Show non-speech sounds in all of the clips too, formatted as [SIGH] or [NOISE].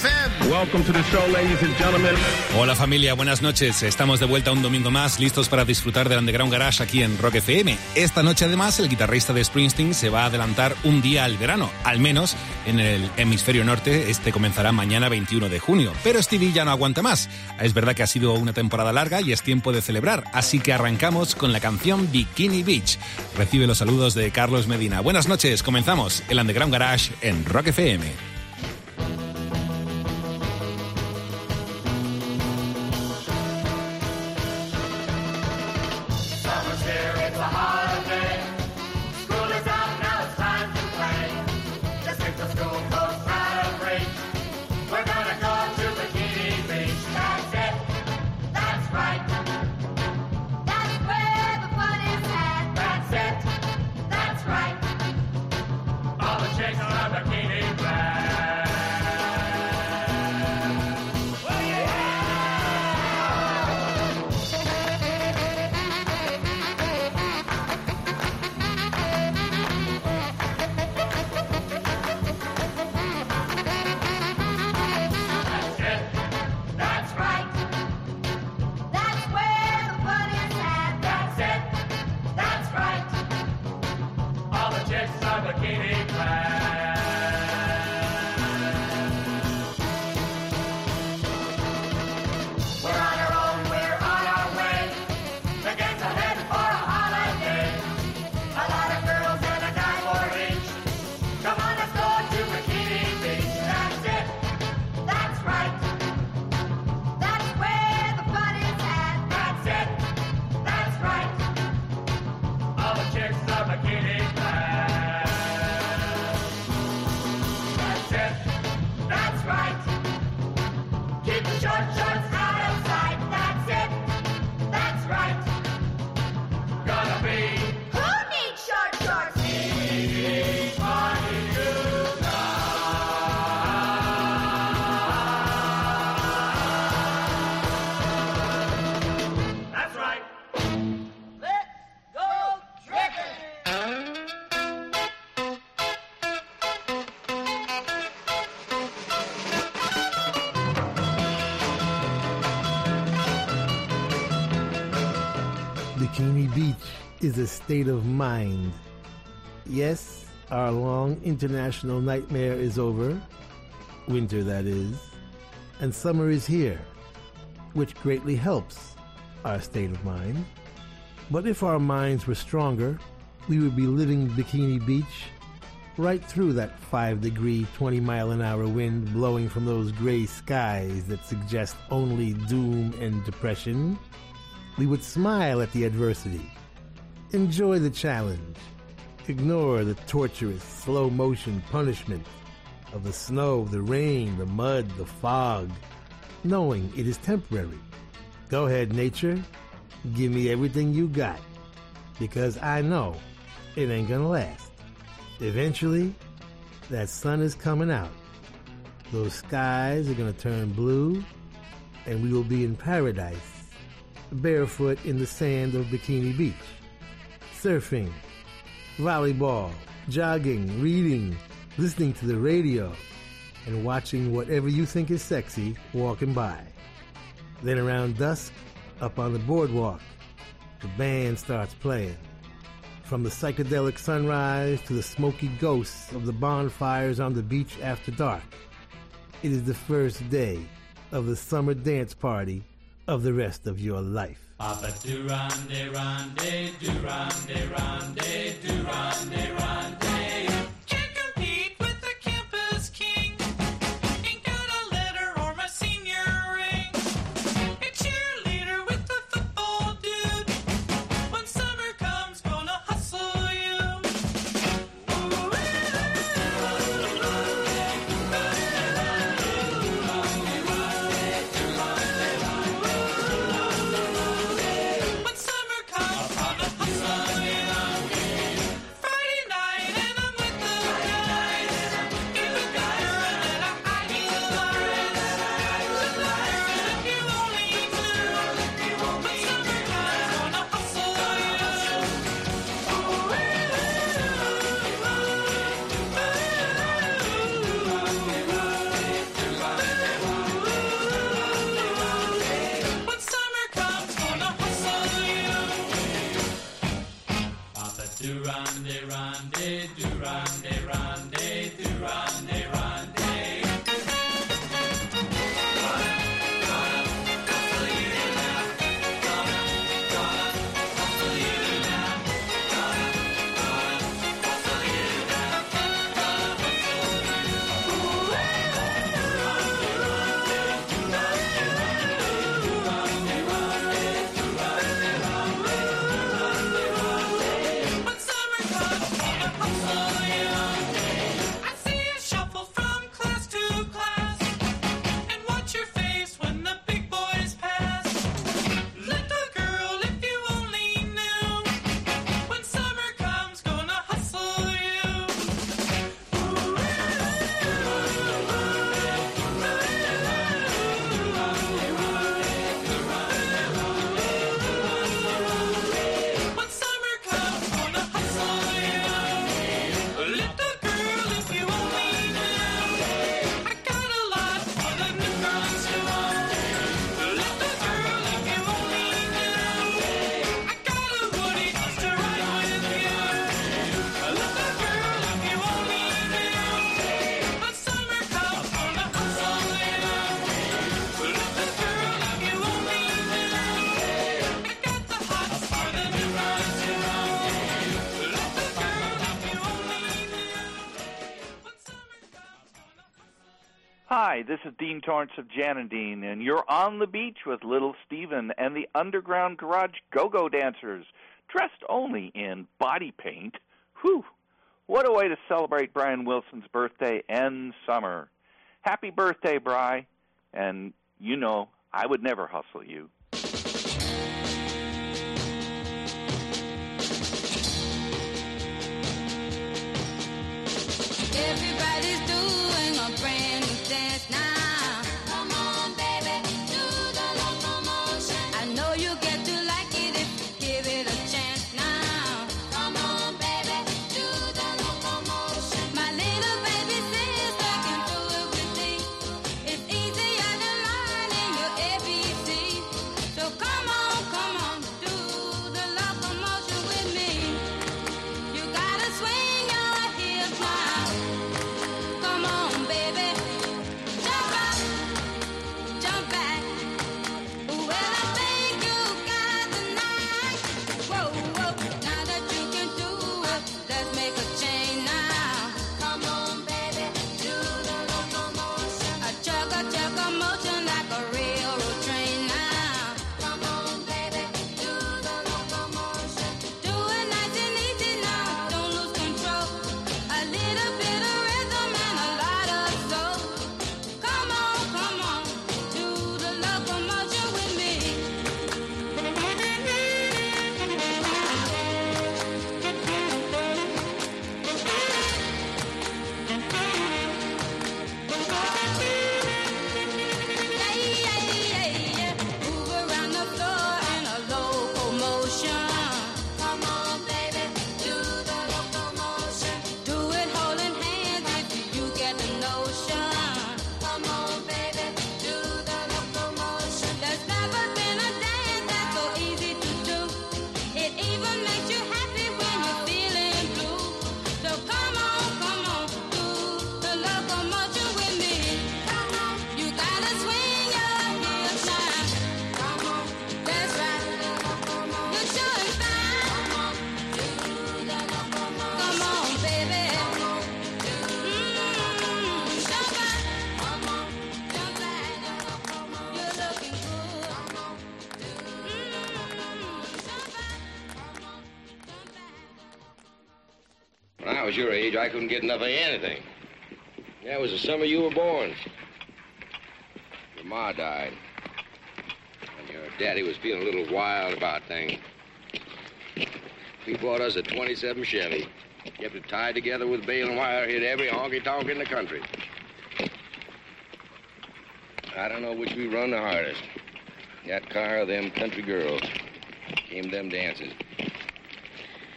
FM. Welcome to the show, ladies and gentlemen. Hola familia, buenas noches. Estamos de vuelta un domingo más, listos para disfrutar del Underground Garage aquí en Rock FM. Esta noche además el guitarrista de Springsteen se va a adelantar un día al verano, al menos en el hemisferio norte. Este comenzará mañana 21 de junio. Pero Stevie ya no aguanta más. Es verdad que ha sido una temporada larga y es tiempo de celebrar, así que arrancamos con la canción Bikini Beach. Recibe los saludos de Carlos Medina. Buenas noches, comenzamos el Underground Garage en Rock FM. A state of mind. Yes, our long international nightmare is over, winter that is, and summer is here, which greatly helps our state of mind. But if our minds were stronger, we would be living Bikini Beach right through that 5 degree, 20 mile an hour wind blowing from those gray skies that suggest only doom and depression. We would smile at the adversity, enjoy the challenge, ignore the torturous, slow motion punishment of the snow, the rain, the mud, the fog, knowing it is temporary. Go ahead, nature, give me everything you got, because I know it ain't gonna last. Eventually, that sun is coming out. Those skies are gonna turn blue, and we will be in paradise barefoot in the sand of Bikini Beach, surfing, volleyball, jogging, reading, listening to the radio, and watching whatever you think is sexy walking by. Then around dusk, up on the boardwalk, the band starts playing. From the psychedelic sunrise to the smoky ghosts of the bonfires on the beach after dark, it is the first day of the summer dance party of the rest of your life. Papa Durande, Rande, Durande, Rande, Durande, Rande. Hi, this is Dean Torrence of Jan and Dean, and you're on the beach with Little Steven and the Underground Garage Go-Go Dancers, dressed only in body paint. Whew! What a way to celebrate Brian Wilson's birthday and summer. Happy birthday, Bry, and you know I would never hustle you. I couldn't get enough of anything. That was the summer you were born. Your ma died. And your daddy was feeling a little wild about things. He bought us a 27 Chevy. Kept it tied together with baling wire, hit every honky tonk in the country. I don't know which we run the hardest. That car or them country girls. Came them dances.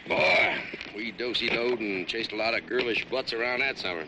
Boy, we dosey-doed and chased a lot of girlish butts around that summer.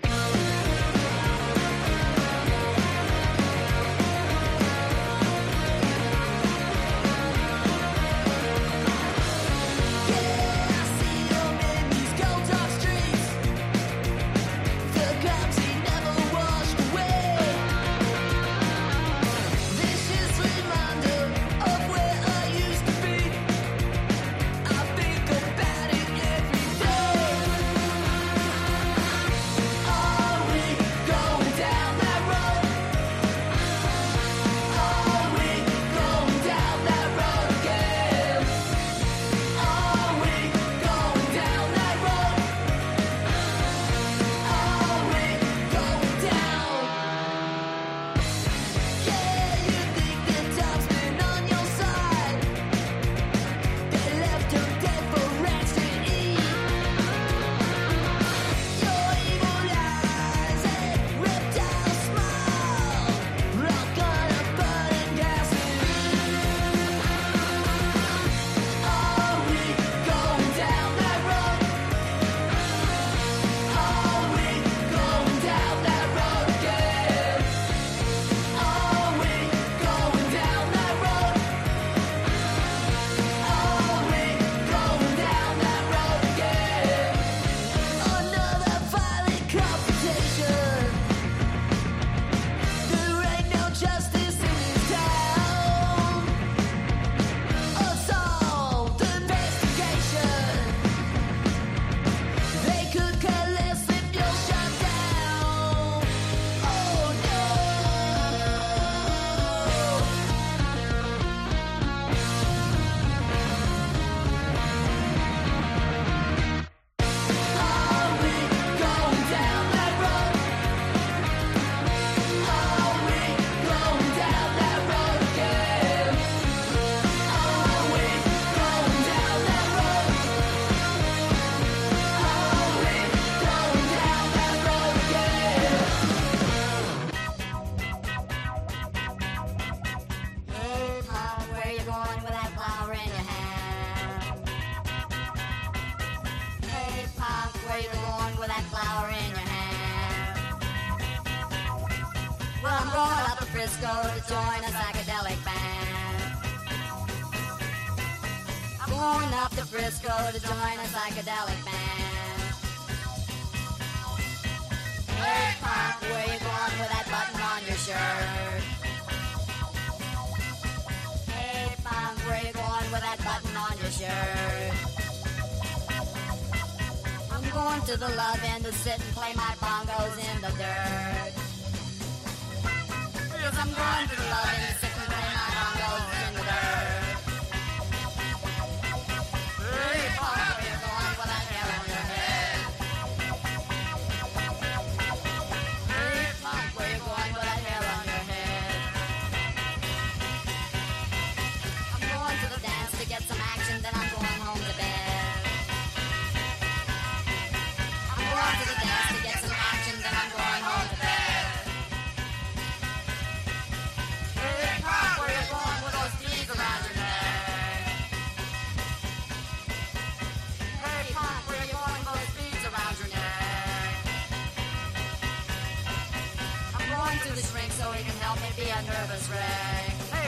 Help me be a nervous wreck. Hey,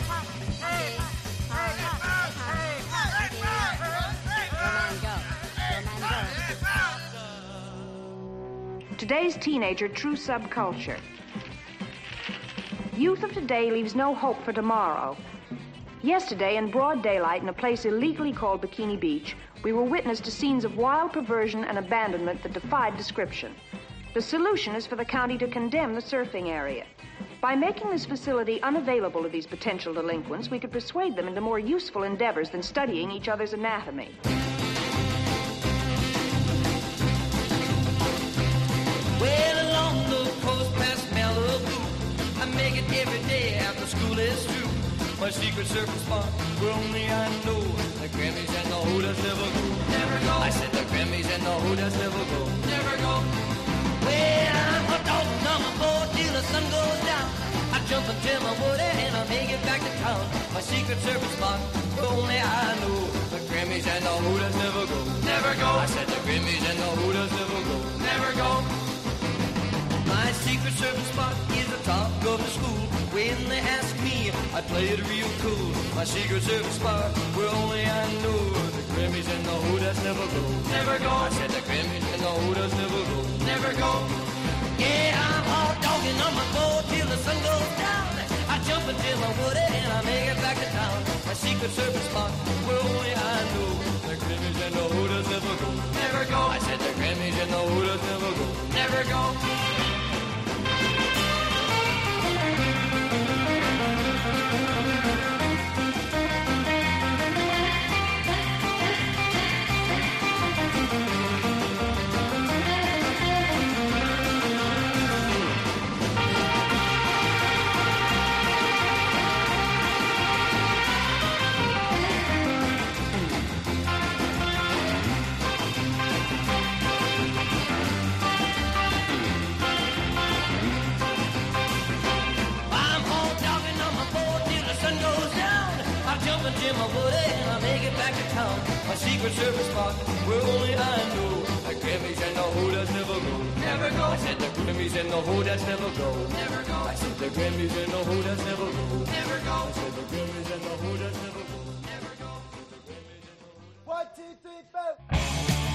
hey, hey. Today's teenager, true subculture. Youth of today leaves no hope for tomorrow. Yesterday, in broad daylight in a place illegally called Bikini Beach, we were witness to scenes of wild perversion and abandonment that defied description. The solution is for the county to condemn the surfing area. By making this facility unavailable to these potential delinquents, we could persuade them into more useful endeavors than studying each other's anatomy. Well, along the coast past Malibu, I make it every day after school is through. My secret surface spot, where only I know the Grammys and the Hooters never go. Never go. I said the Grammys and the Hooters never go. Never go. Well, I'm a dog number four till the sun goes down. I jump into my woody and I make it back to town. My secret service spot, where only I know the Grammys and the Hooters never go. Never go. I said the Grammys and the Hooters never go. Never go. My secret service spot is the top of the school. When they ask me, I play it real cool. My secret service spot, where only I know the Grammys and the Hooters never go. Never go. I said the Grammys and the Hooters never go. Never go. Yeah, I'm hard dogging on my boat till the sun goes down. I jump into my woody and I make it back to town. My secret service spot, where only I know the Grammys and the Hooters never go. Never go. I said the Grammys and the Hooters never go. Never go. Secret service spot, where only I know the Grammys and the Hooters never go. Never go. I said the Grammys and the Hooters never go. Never go. I said the Grammys and the Hooters never go. Never go. I said the Grammys and the Hooters never go. Never go. One, two, three, four.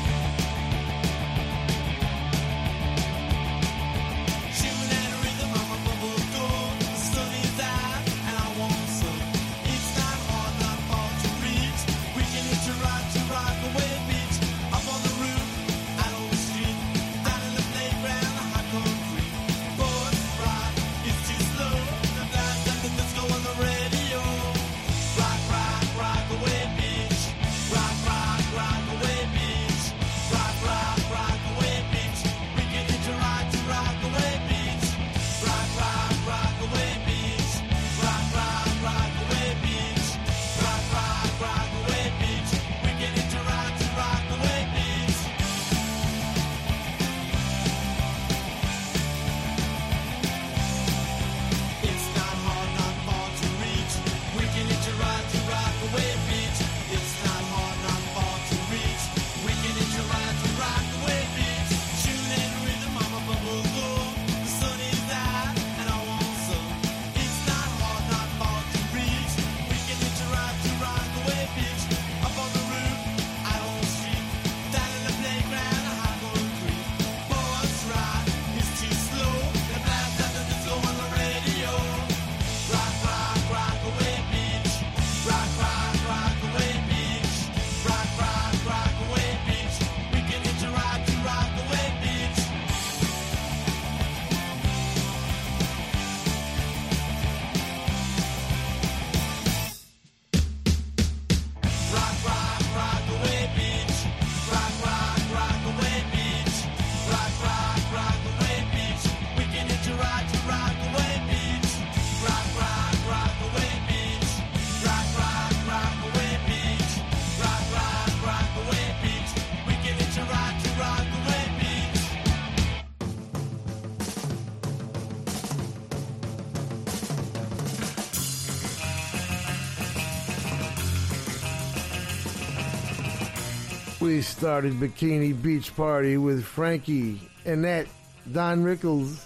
Started Bikini Beach Party with Frankie, Annette, Don Rickles,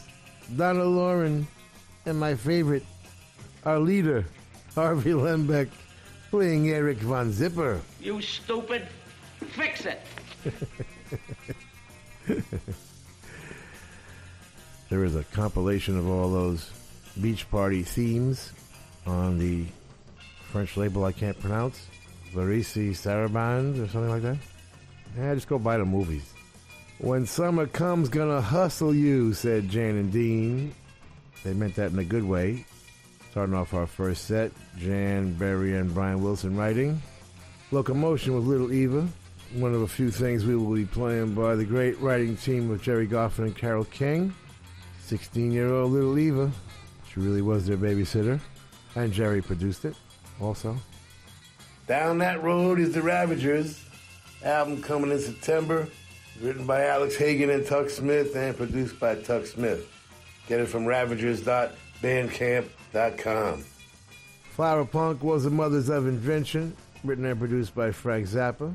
Donna Loren, and my favorite, our leader, Harvey Lembeck, playing Eric Von Zipper. You stupid. Fix it. [LAUGHS] There is a compilation of all those beach party themes on the French label I can't pronounce. Larisi Saraband or something like that. Yeah, just go buy the movies. When summer comes, gonna hustle you, said Jan and Dean. They meant that in a good way. Starting off our first set, Jan, Barry, and Brian Wilson writing. Locomotion with Little Eva. One of a few things we will be playing by the great writing team of Gerry Goffin and Carole King. 16 year old Little Eva. She really was their babysitter. And Gerry produced it also. Down that road is the Ravagers. Album coming in September. Written by Alex Hagen and Tuck Smith and produced by Tuck Smith. Get it from ravagers.bandcamp.com. Flower Punk was the Mothers of Invention, written and produced by Frank Zappa.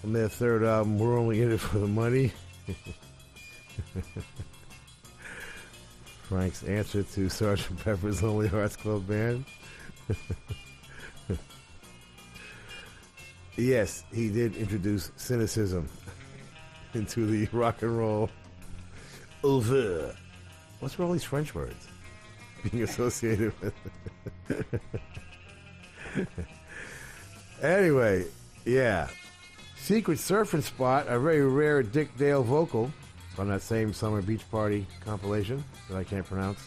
From their third album, We're Only In It For The Money. [LAUGHS] Frank's answer to Sgt. Pepper's Lonely Hearts Club Band. [LAUGHS] yes, he did introduce cynicism [LAUGHS] into the [LAUGHS] rock and roll over. What's with all these French words [LAUGHS] being associated with? anyway, yeah. Secret Surfing Spot, a very rare Dick Dale vocal on that same Summer Beach Party compilation that I can't pronounce.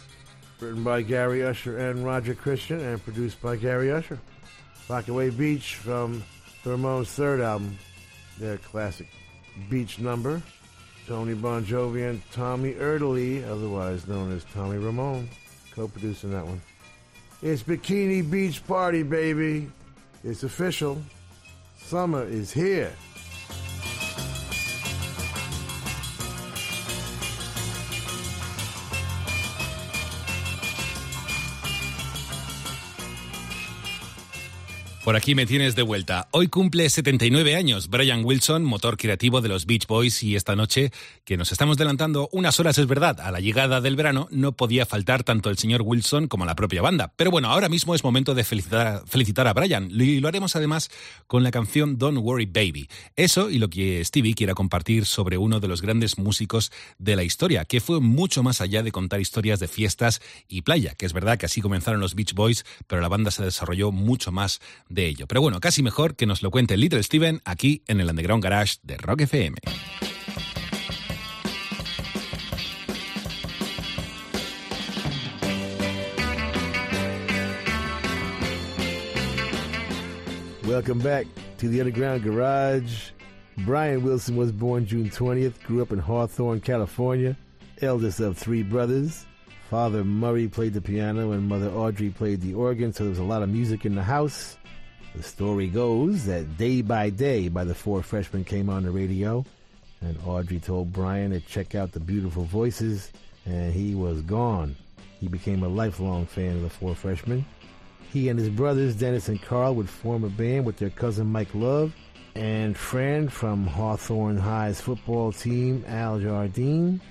Written by Gary Usher and Roger Christian and produced by Gary Usher. Rockaway Beach from the Ramones' third album, their classic beach number. Tony Bongiovi and Tommy Erdelyi, otherwise known as Tommy Ramone, co-producing that one. It's Bikini Beach Party, baby. It's official. Summer is here. Por aquí me tienes de vuelta. Hoy cumple 79 años Brian Wilson, motor creativo de los Beach Boys, y esta noche, que nos estamos adelantando unas horas, es verdad, a la llegada del verano, no podía faltar tanto el señor Wilson como la propia banda. Pero bueno, ahora mismo es momento de felicitar, felicitar a Brian, y lo haremos además con la canción Don't Worry Baby. Eso y lo que Stevie quiera compartir sobre uno de los grandes músicos de la historia, que fue mucho más allá de contar historias de fiestas y playa, que es verdad que así comenzaron los Beach Boys, pero la banda se desarrolló mucho más de ello. Pero bueno, casi mejor que nos lo cuente Little Steven aquí en el Underground Garage de Rock FM. Welcome back to the Underground Garage. Brian Wilson was born June 20th, grew up in Hawthorne, California, eldest of three brothers. Father Murray played the piano and mother Audrey played the organ, so there was a lot of music in the house. The story goes that Day by Day by the Four Freshmen came on the radio, and Audrey told Brian to check out the beautiful voices, and he was gone. He became a lifelong fan of the Four Freshmen. He and his brothers, Dennis and Carl, would form a band with their cousin Mike Love and friend from Hawthorne High's football team, Al Jardine.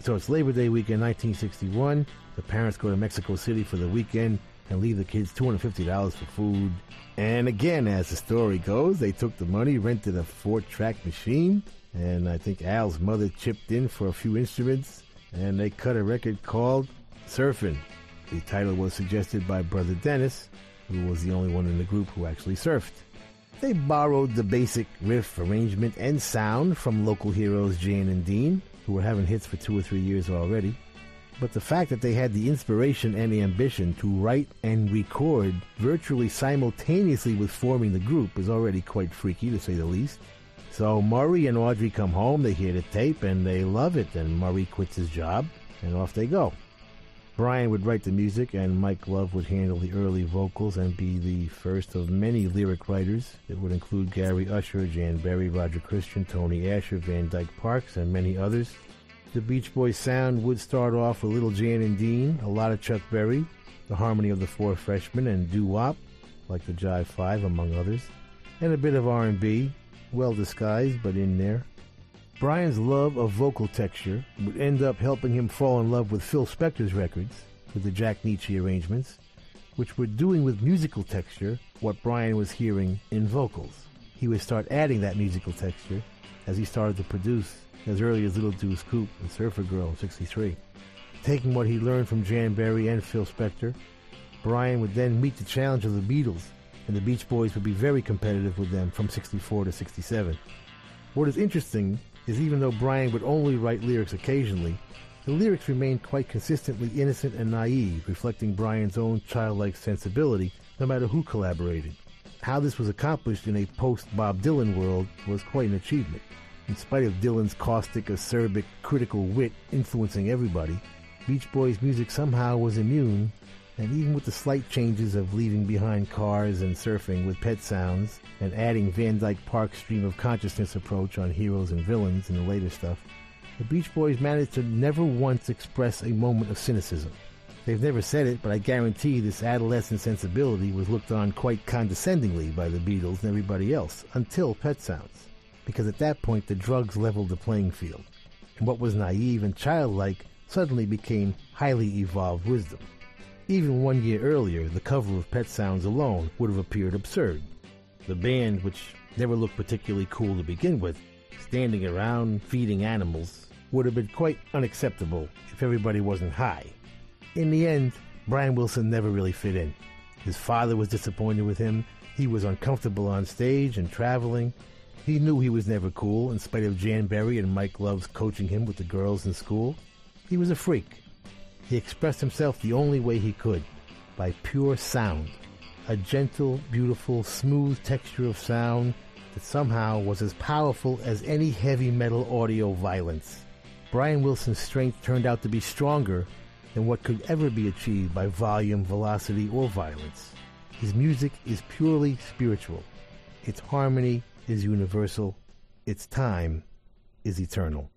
So it's Labor Day weekend 1961. The parents go to Mexico City for the weekend and leave the kids $250 for food. And again, as the story goes, they took the money, rented a four track machine, and I think Al's mother chipped in for a few instruments, and they cut a record called Surfing. The title was suggested by Brother Dennis, who was the only one in the group who actually surfed. They borrowed the basic riff arrangement and sound from local heroes Jan and Dean, who were having hits for two or three years already. But the fact that they had the inspiration and the ambition to write and record virtually simultaneously with forming the group is already quite freaky, to say the least. So Murray and Audrey come home, they hear the tape, and they love it, and Murray quits his job, and off they go. Brian would write the music, and Mike Love would handle the early vocals and be the first of many lyric writers. It would include Gary Usher, Jan Berry, Roger Christian, Tony Asher, Van Dyke Parks, and many others. The Beach Boys sound would start off with Little Jan and Dean, a lot of Chuck Berry, the harmony of the Four Freshmen, and doo-wop, like the Jive Five, among others, and a bit of R&B. well disguised but in there. Brian's love of vocal texture would end up helping him fall in love with Phil Spector's records, with the Jack Nitzsche arrangements, which were doing with musical texture what Brian was hearing in vocals. He would start adding that musical texture as he started to produce as early as Little Deuce Coupe and Surfer Girl in 63. Taking what he learned from Jan Berry and Phil Spector, Brian would then meet the challenge of the Beatles, and the Beach Boys would be very competitive with them from 64 to 67. What is interesting is even though Brian would only write lyrics occasionally, the lyrics remained quite consistently innocent and naive, reflecting Brian's own childlike sensibility, no matter who collaborated. How this was accomplished in a post-Bob Dylan world was quite an achievement. In spite of Dylan's caustic, acerbic, critical wit influencing everybody, Beach Boys' music somehow was immune, and even with the slight changes of leaving behind cars and surfing with pet sounds, and adding Van Dyke Park's stream of consciousness approach on heroes and villains in the later stuff, the Beach Boys managed to never once express a moment of cynicism. They've never said it, but I guarantee this adolescent sensibility was looked on quite condescendingly by the Beatles and everybody else, until Pet Sounds. Because at that point the drugs leveled the playing field, and what was naive and childlike suddenly became highly evolved wisdom. Even one year earlier, the cover of Pet Sounds alone would have appeared absurd. The band, which never looked particularly cool to begin with, standing around feeding animals, would have been quite unacceptable if everybody wasn't high. In the end, Brian Wilson never really fit in. His father was disappointed with him. He was uncomfortable on stage and traveling. He knew he was never cool, in spite of Jan Berry and Mike Love's coaching him with the girls in school. He was a freak. He expressed himself the only way he could, by pure sound. A gentle, beautiful, smooth texture of sound that somehow was as powerful as any heavy metal audio violence. Brian Wilson's strength turned out to be stronger than what could ever be achieved by volume, velocity, or violence. His music is purely spiritual. Its harmony is universal. Its time is eternal.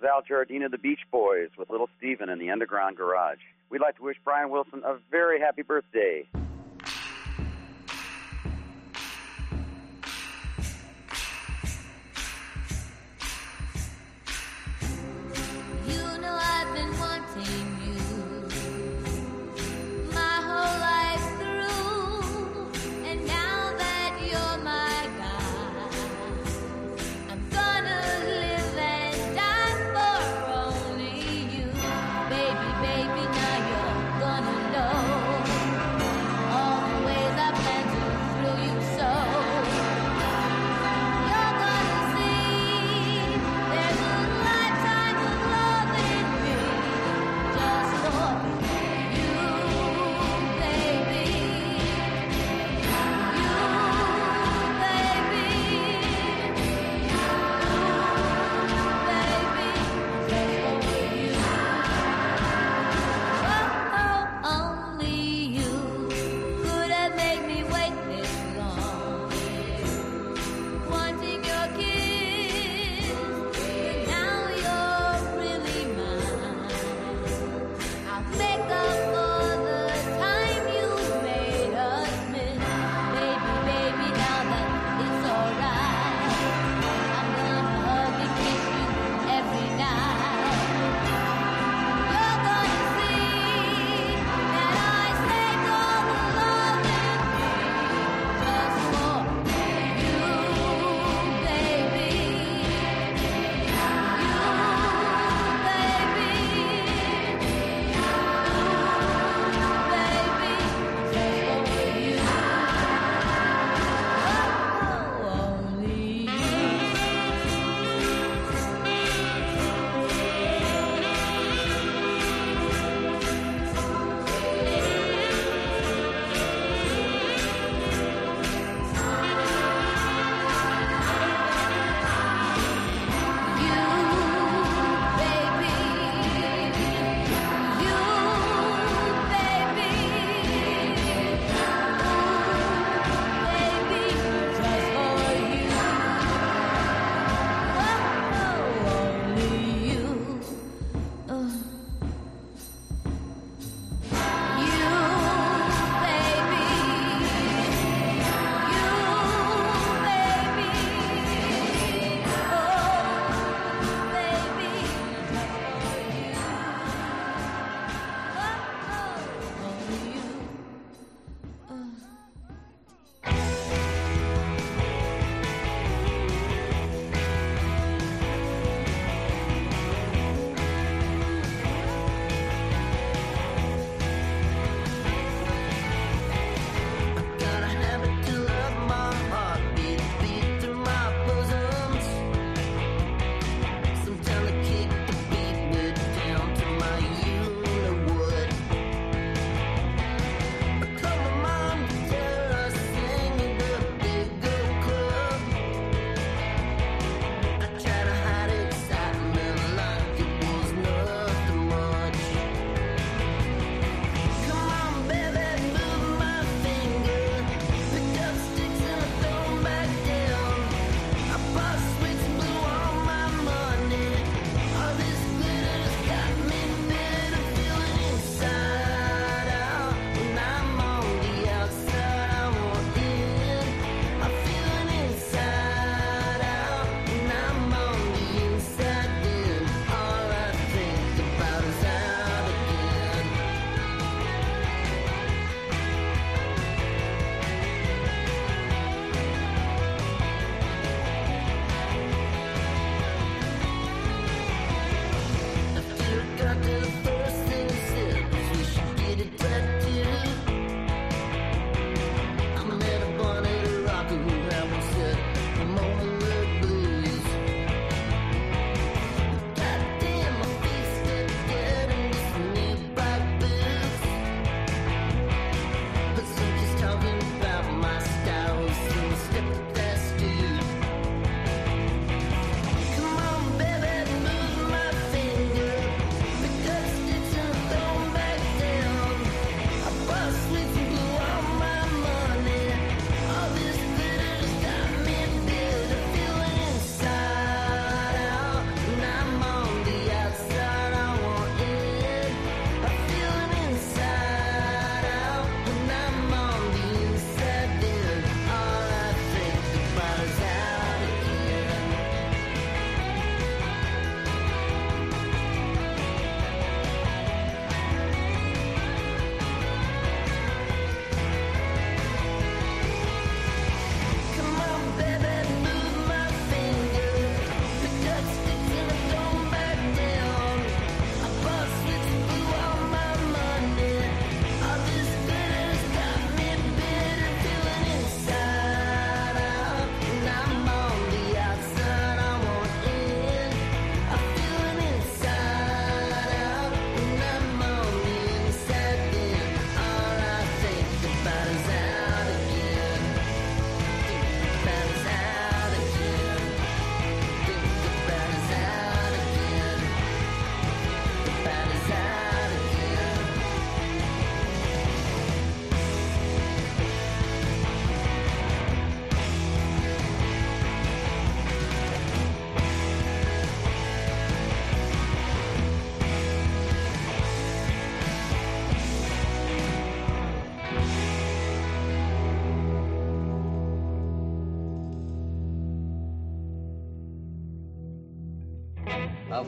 Is Al Jardine of the Beach Boys with Little Steven in the Underground Garage. we'd like to wish Brian Wilson a very happy birthday. You know I've been wanting you my whole life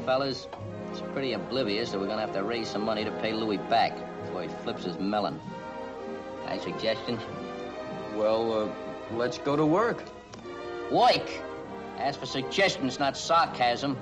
fellas. it's pretty oblivious that we're gonna have to raise some money to pay Louis back before he flips his melon. Any suggestions? Well, uh, let's go to work. Work? As for suggestions, not sarcasm.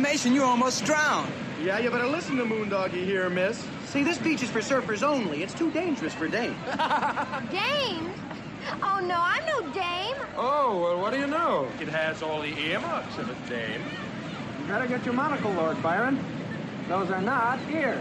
Information, you almost drowned. Yeah, you better listen to Moondoggie here, miss. See, this beach is for surfers only. It's too dangerous for dames. [LAUGHS] Dame? Oh, no, I'm no dame. oh, well, what do you know? It has all the earmarks of a dame. You better get your monocle, Lord Byron. Those are not ears.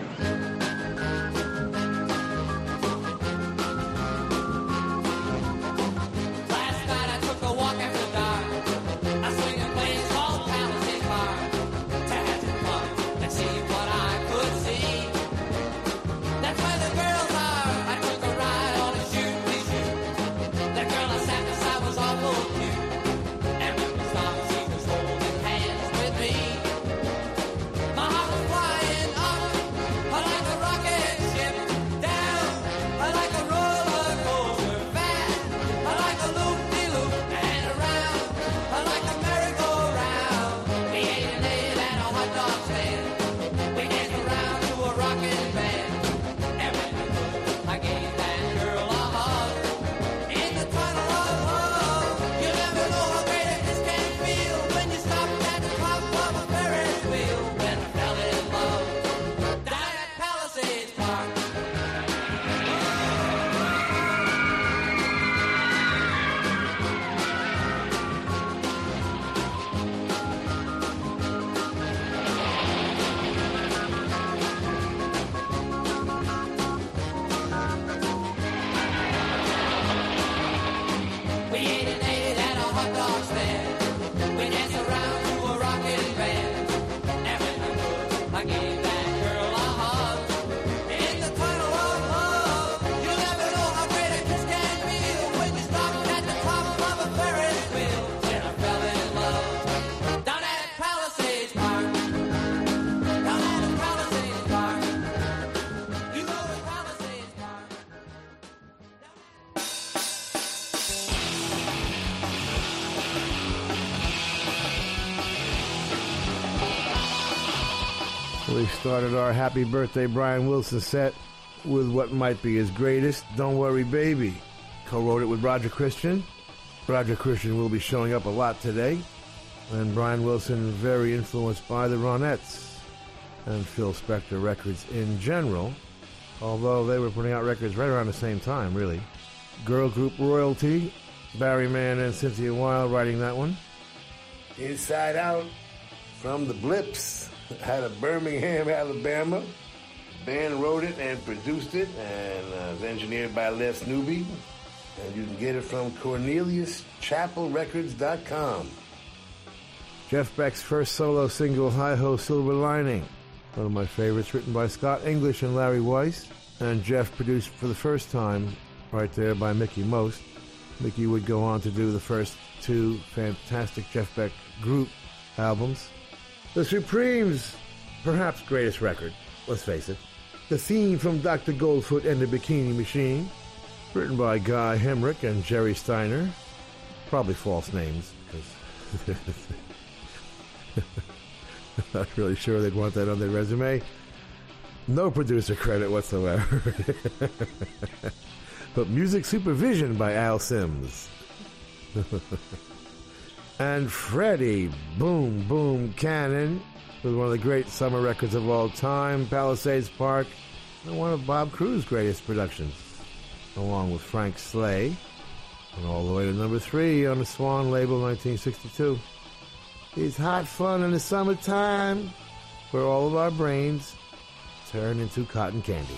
Started our happy birthday Brian Wilson set with what might be his greatest, Don't Worry Baby. Co-wrote it with Roger Christian. Roger Christian will be showing up a lot today. And Brian Wilson very influenced by the Ronettes and Phil Spector records in general, although they were putting out records right around the same time, really. Girl group royalty, Barry Mann and Cynthia Weil writing that one. Inside Out from the Blips out of Birmingham, Alabama. Band wrote it and produced it, and uh, it's engineered by Les Newby. And you can get it from CorneliusChapelRecords.com. Jeff Beck's first solo single, Hi Ho Silver Lining. One of my favorites, written by Scott English and Larry Weiss. And Jeff produced for the first time, right there by Mickie Most. Mickie would go on to do the first two fantastic Jeff Beck group albums. The Supremes, perhaps greatest record, let's face it. The theme from Dr. Goldfoot and the Bikini Machine, written by Guy Hemric and Jerry Styner. Probably false names, because [LAUGHS] not really sure they'd want that on their resume. No producer credit whatsoever. [LAUGHS] but music supervision by Al Sims. [LAUGHS] and Freddie Boom Boom Cannon with one of the great summer records of all time, Palisades Park, and one of Bob Crewe's greatest productions, along with Frank Slay, and all the way to number three on the Swan label, 1962. It's hot fun in the summertime, where all of our brains turn into cotton candy.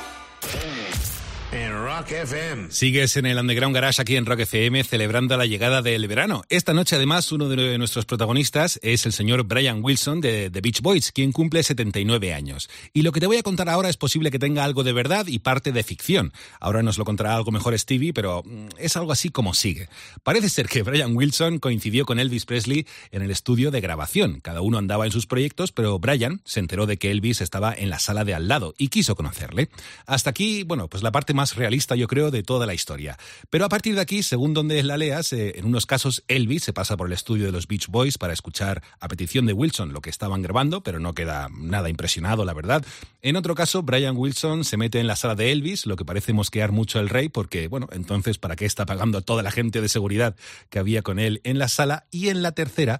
Rock FM. Sigues en el Underground Garage aquí en Rock FM celebrando la llegada del verano. Esta noche, además, uno de nuestros protagonistas es el señor Brian Wilson de The Beach Boys, quien cumple 79 años. Y lo que te voy a contar ahora es posible que tenga algo de verdad y parte de ficción. Ahora nos lo contará algo mejor Stevie, pero mm, es algo así como sigue. Parece ser que Brian Wilson coincidió con Elvis Presley en el estudio de grabación. Cada uno andaba en sus proyectos, pero Brian se enteró de que Elvis estaba en la sala de al lado y quiso conocerle. Hasta aquí, bueno, pues la parte más realista, yo creo, de toda la historia. Pero a partir de aquí, según donde la leas, eh, en unos casos Elvis se pasa por el estudio de los Beach Boys para escuchar a petición de Wilson lo que estaban grabando, pero no queda nada impresionado, la verdad. En otro caso, Brian Wilson se mete en la sala de Elvis, lo que parece mosquear mucho al rey, porque, bueno, entonces, ¿para qué está pagando a toda la gente de seguridad que había con él en la sala? Y en la tercera,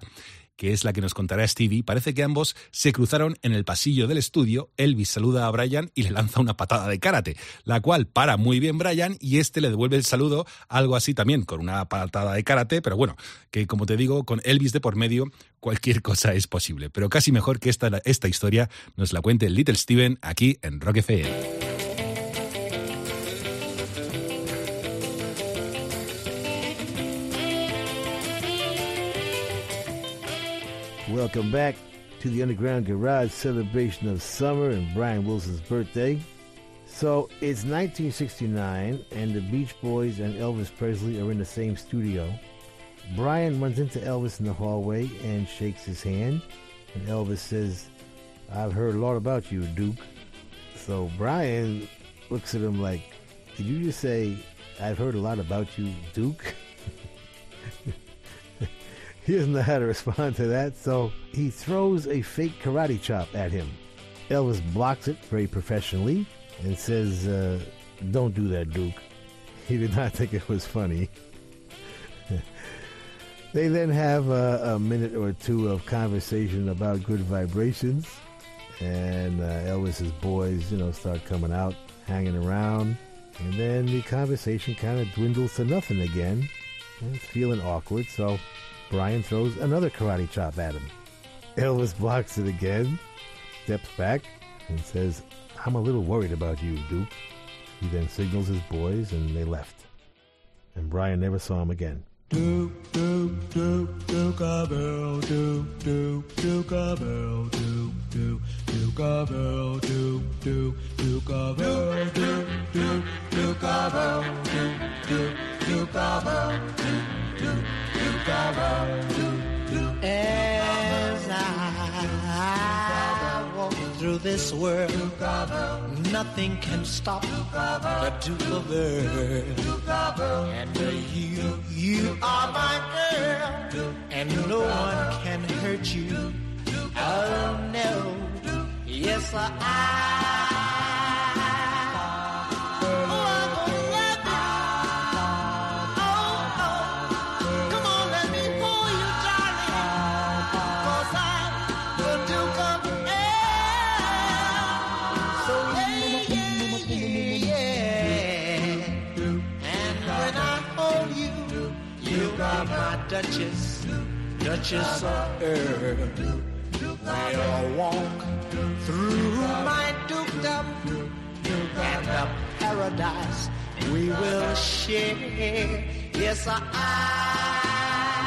que es la que nos contará Stevie, parece que ambos se cruzaron en el pasillo del estudio. Elvis saluda a Brian y le lanza una patada de karate, la cual para muy bien Brian y este le devuelve el saludo, algo así también, con una patada de karate, pero bueno, que como te digo, con Elvis de por medio, cualquier cosa es posible. Pero casi mejor que esta, esta historia nos la cuente Little Steven aquí en Rock FM. Welcome back to the Underground Garage celebration of summer and Brian Wilson's birthday. So it's 1969, and the Beach Boys and Elvis Presley are in the same studio. Brian runs into Elvis in the hallway and shakes his hand, and Elvis says, I've heard a lot about you, Duke. So Brian looks at him like, Did you just say, I've heard a lot about you, Duke? [LAUGHS] he doesn't know how to [LAUGHS] respond to that, so he throws a fake karate chop at him. Elvis blocks it very professionally and says, uh, Don't do that, Duke. [LAUGHS] He did not think it was funny. [LAUGHS] they then have a, a minute or two of conversation about good vibrations, and uh, Elvis's boys, you know, start coming out, hanging around, and then the conversation kind of dwindles to nothing again. It's feeling awkward, so Brian throws another karate chop at him. Elvis blocks it again, steps back, and says, I'm a little worried about you, Duke. He then signals his boys, and they left. And Brian never saw him again. Duke, Duke, Duke, Duke a bell, Duke, Duke, Duke a bell, Duke, Duke, Duke a bell, Duke, Duke, Duke a bell, Duke, Duke, Duke a bell, Duke, Duke, Duke a bell, Duke, Duke, Duke a bell, Duke, Duke. As I walk through this world, nothing can stop the Duke of Earl. And you, you are my girl, and no one can hurt you. Oh no, yes I. Duchess of Earl. We'll walk through my dukedom and the paradise we will share. Yes, I.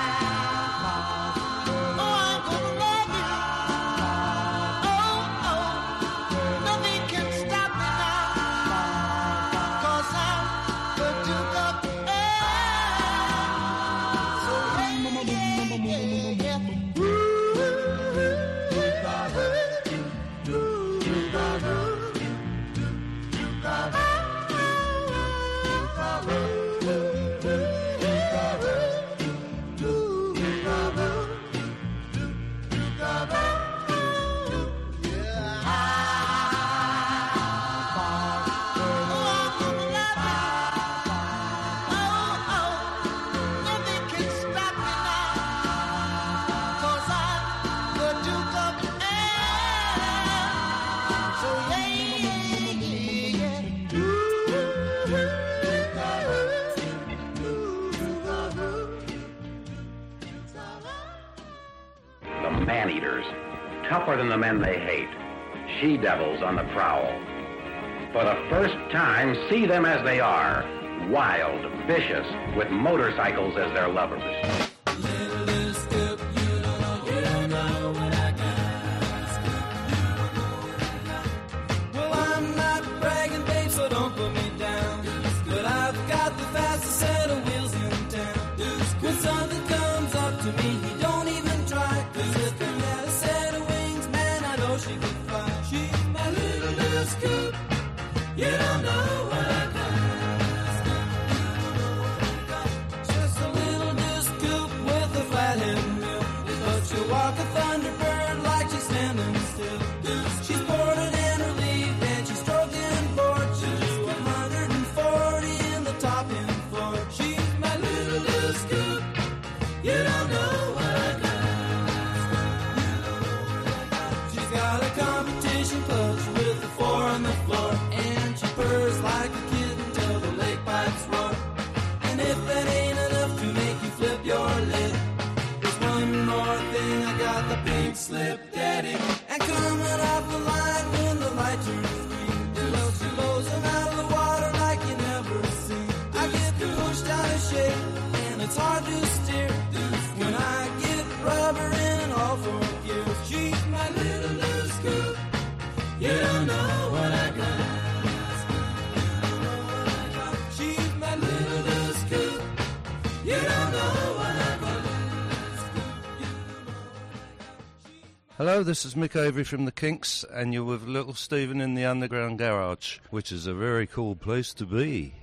and the men they hate. She devils on the prowl. For the first time, see them as they are wild, vicious, with motorcycles as their lovers. this is Mick Avory from The Kinks, and you're with Little Steven in the Underground Garage, which is a very cool place to be.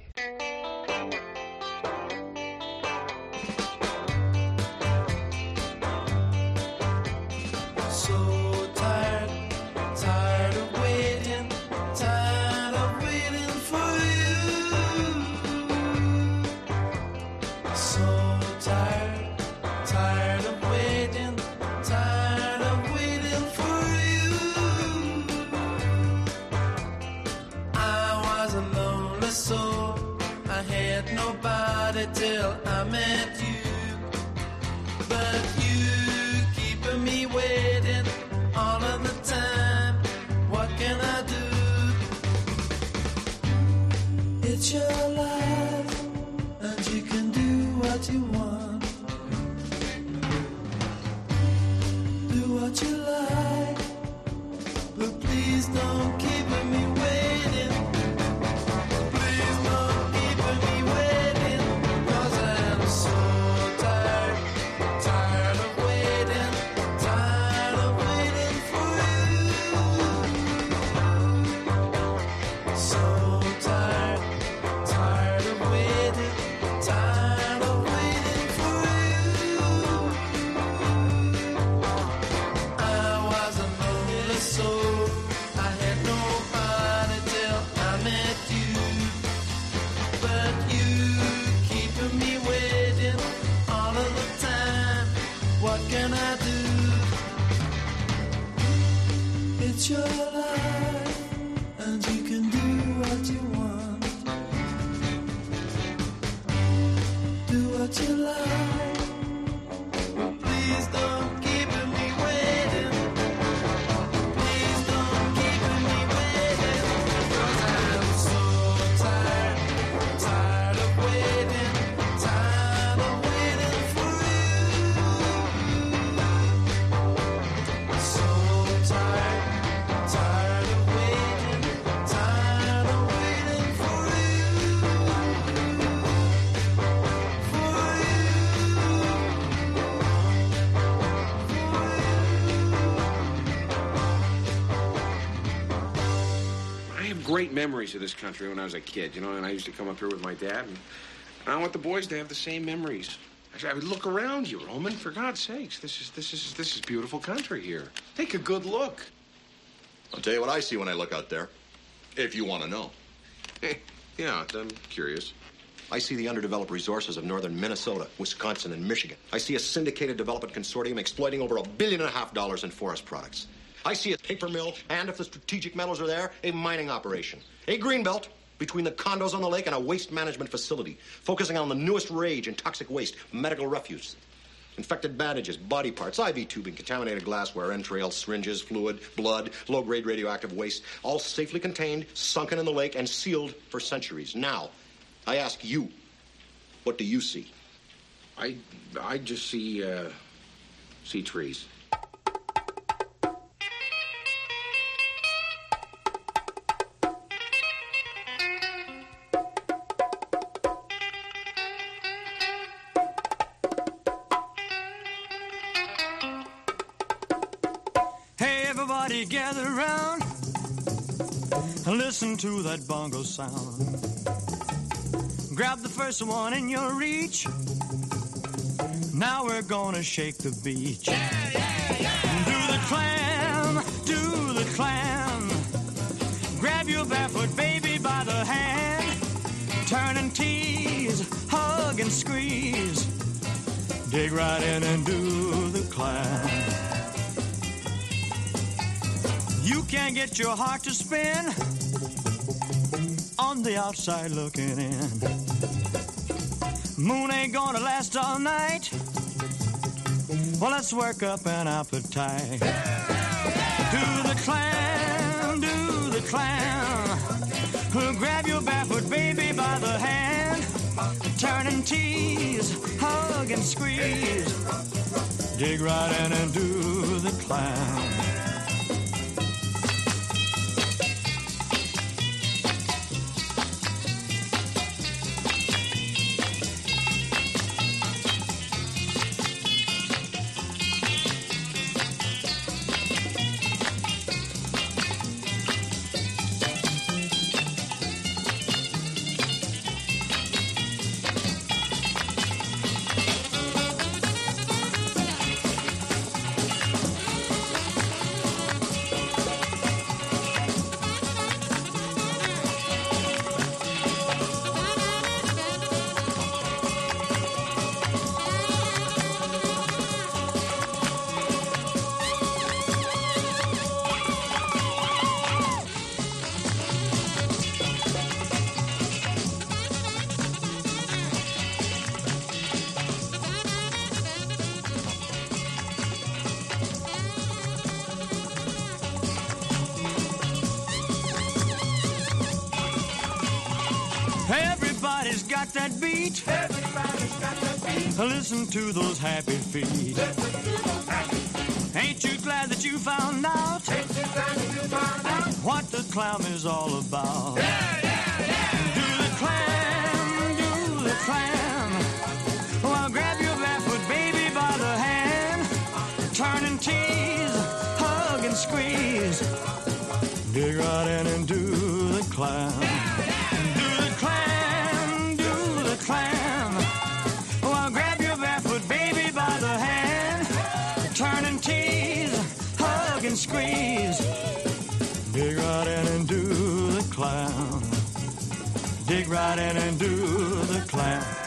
future. great memories of this country when I was a kid, you know, and I used to come up here with my dad. And, and I want the boys to have the same memories. I would look around you, Roman. For God's sakes, this is this is this is beautiful country here. Take a good look. I'll tell you what I see when I look out there, if you want to know. Hey, [LAUGHS] yeah, I'm curious. I see the underdeveloped resources of northern Minnesota, Wisconsin, and Michigan. I see a syndicated development consortium exploiting over a billion and a half dollars in forest products. I see a paper mill, and if the strategic metals are there, a mining operation. A greenbelt between the condos on the lake and a waste management facility, focusing on the newest rage in toxic waste, medical refuse. Infected bandages, body parts, IV tubing, contaminated glassware, entrails, syringes, fluid, blood, low grade radioactive waste, all safely contained, sunken in the lake, and sealed for centuries. Now, I ask you, what do you see? I, I just see, uh, see trees. Everybody gather around and listen to that bongo sound. Grab the first one in your reach. Now we're gonna shake the beach. Yeah, yeah, yeah. Do the clam, do the clam. Grab your barefoot baby by the hand. Turn and tease, hug and squeeze. Dig right in and do the clam. You can't get your heart to spin on the outside looking in. Moon ain't gonna last all night. Well, let's work up an appetite. Do the clam, do the clam. Grab your barefoot baby by the hand. Turn and tease, hug and squeeze. Dig right in and do the clam. Listen to those happy feet. Ain't you glad that you found out? You found out? What the clown is all about. Yeah, yeah, yeah. Do the clam, do the clam. Well, I'll grab your barefoot baby by the hand. Turn and tease, hug and squeeze. Dig right in and do the clam. Squeeze. Dig right in and do the clam. Dig right in and do the clam.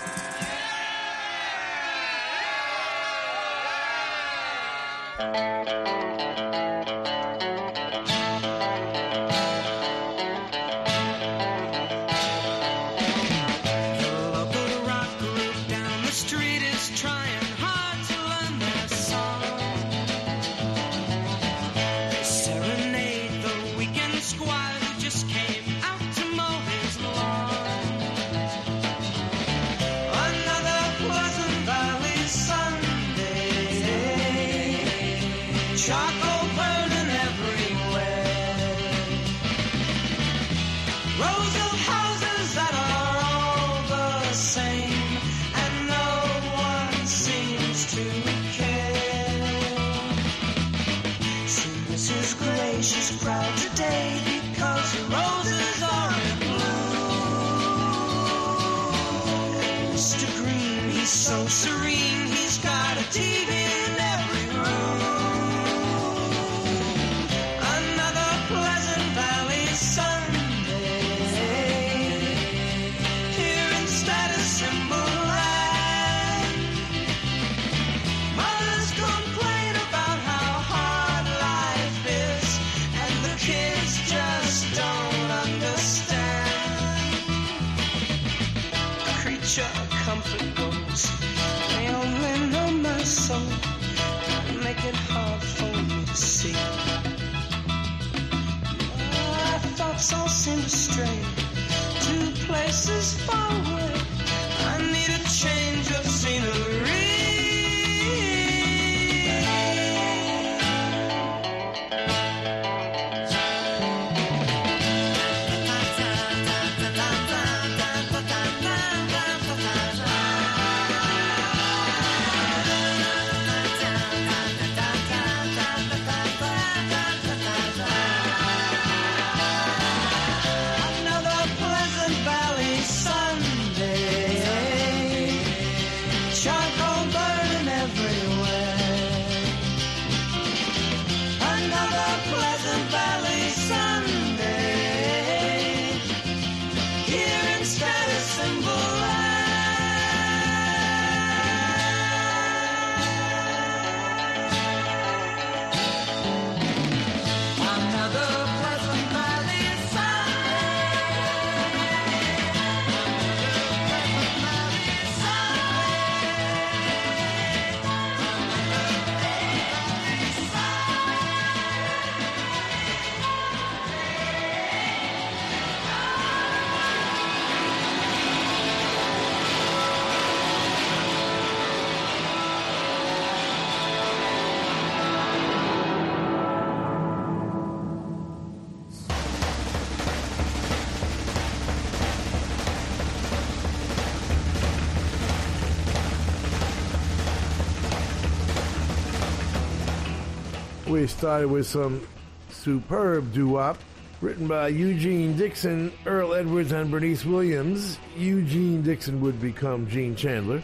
We started with some superb doo-wop written by Eugene Dixon, Earl Edwards, and Bernice Williams. Eugene Dixon would become Gene Chandler.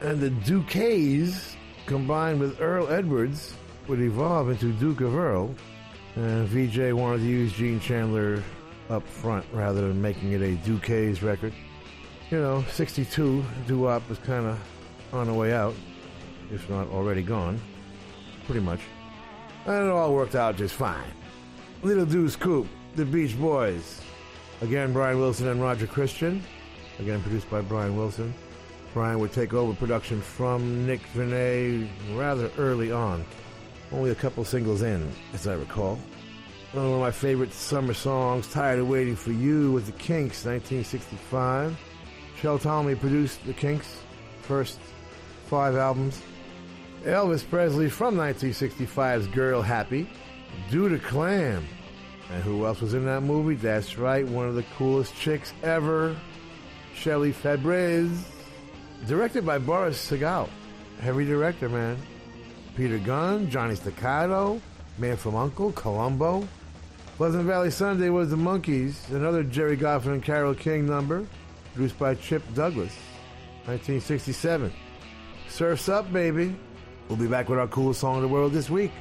And the Dukays, combined with Earl Edwards, would evolve into Duke of Earl. And Vee-Jay wanted to use Gene Chandler up front rather than making it a Dukays record. You know, 62, doo-wop was kind of on the way out, if not already gone. Pretty much. And it all worked out just fine. Little Deuce Coupe, The Beach Boys. Again, Brian Wilson and Roger Christian. Again, produced by Brian Wilson. Brian would take over production from Nick Venet rather early on. Only a couple singles in, as I recall. One of my favorite summer songs, Tired of Waiting for You, with the Kinks, 1965. Shel Talmy produced the Kinks' first five albums. Elvis Presley from 1965's Girl Happy. The Clam. And who else was in that movie? That's right, one of the coolest chicks ever, Shelley Fabares. Directed by Boris Sagal. Heavy director, man. Peter Gunn, Johnny Staccato, Man from Uncle, Columbo. Pleasant Valley Sunday was the Monkees, another Gerry Goffin and Carole King number, produced by Chip Douglas, 1967. Surf's up, baby. We'll be back with our coolest song in the world this week.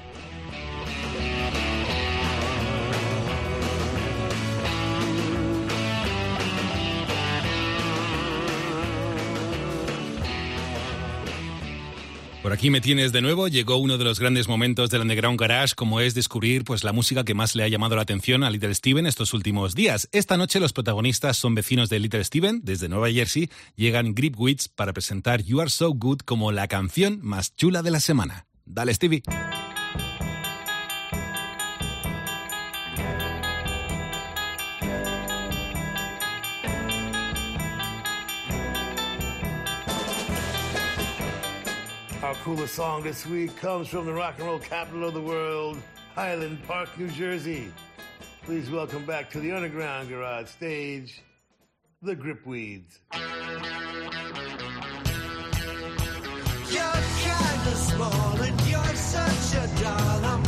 Por aquí me tienes de nuevo. Llegó uno de los grandes momentos del Underground Garage, como es descubrir pues, la música que más le ha llamado la atención a Little Steven estos últimos días. Esta noche los protagonistas son vecinos de Little Steven, desde Nueva Jersey. Llegan Gripwitz para presentar You Are So Good como la canción más chula de la semana. Dale, Stevie. Our coolest song this week comes from the rock and roll capital of the world, Highland Park, New Jersey. Please welcome back to the Underground Garage stage, the Gripweeds. You're kind of small and you're such a doll. I'm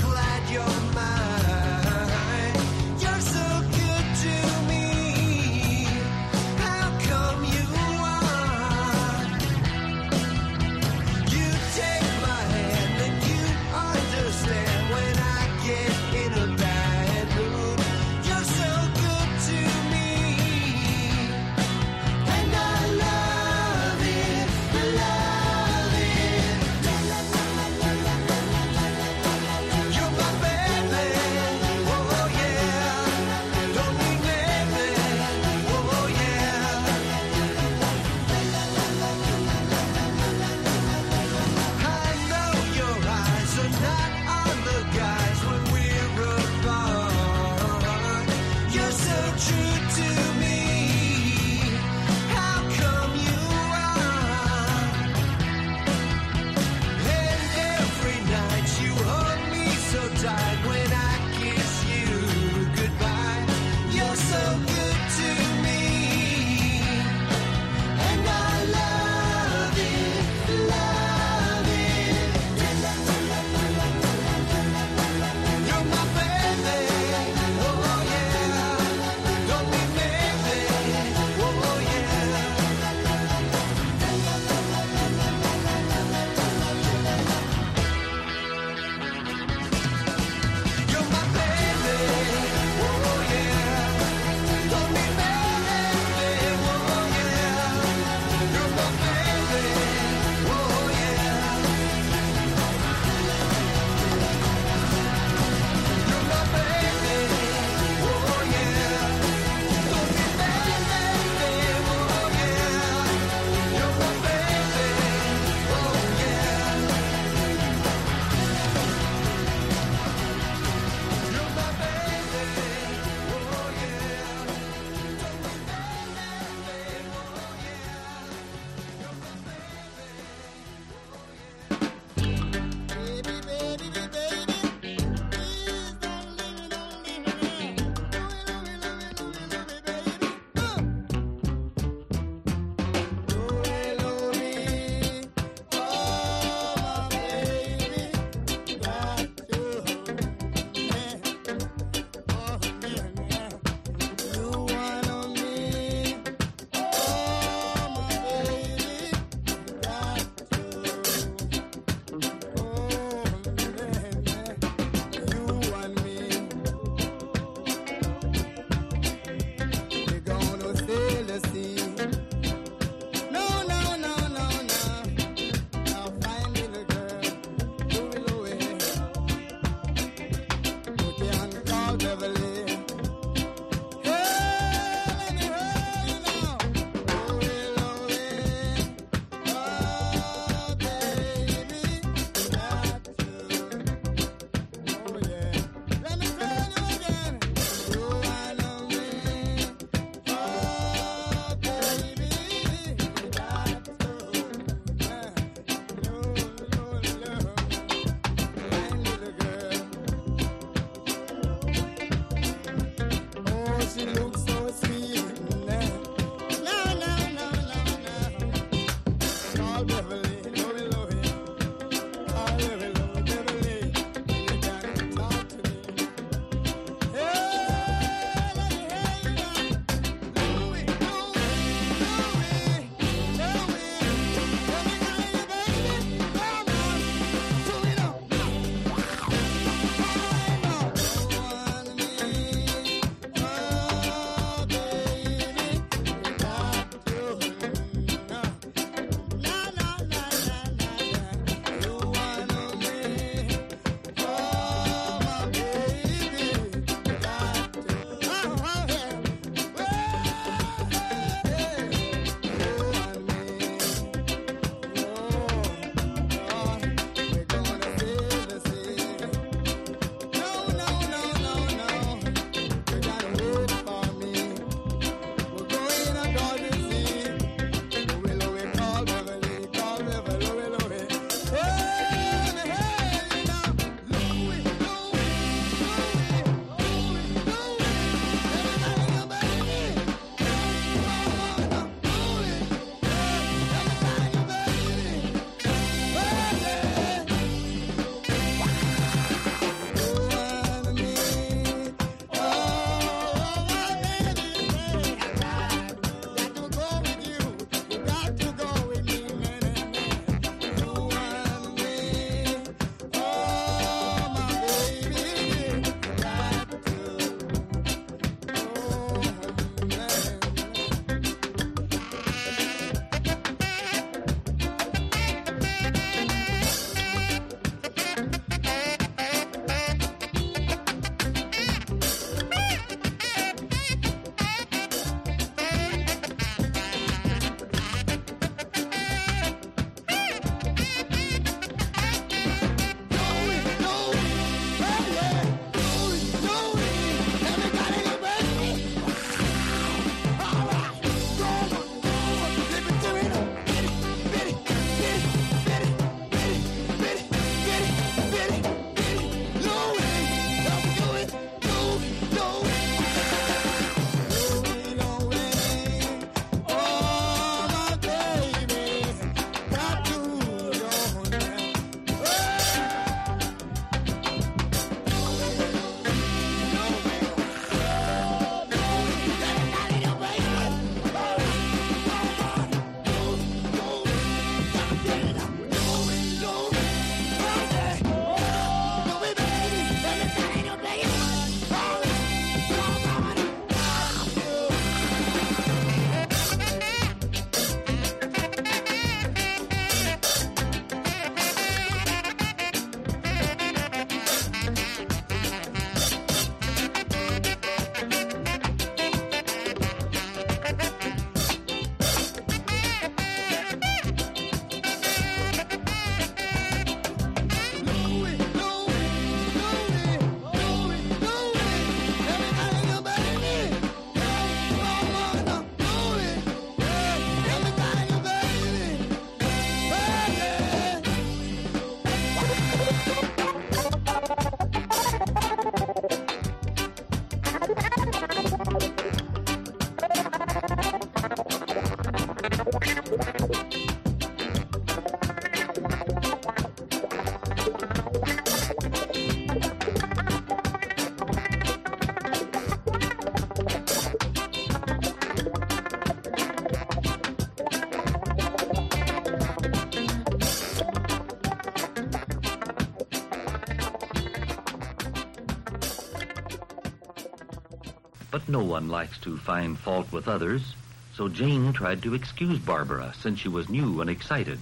But no one likes to find fault with others, so Jane tried to excuse Barbara since she was new and excited.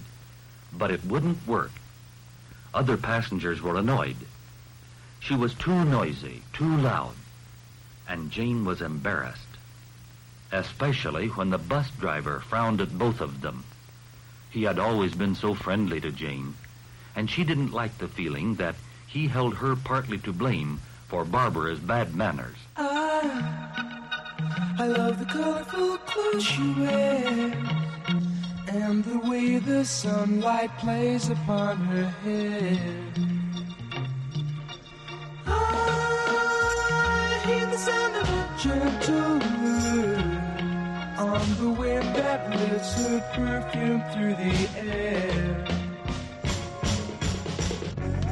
But it wouldn't work. Other passengers were annoyed. She was too noisy, too loud, and Jane was embarrassed, especially when the bus driver frowned at both of them. He had always been so friendly to Jane, and she didn't like the feeling that he held her partly to blame for Barbara's bad manners. Colorful clothes she wears and the way the sunlight plays upon her hair. I hear the sound of a gentle word on the wind that lifts her perfume through the air.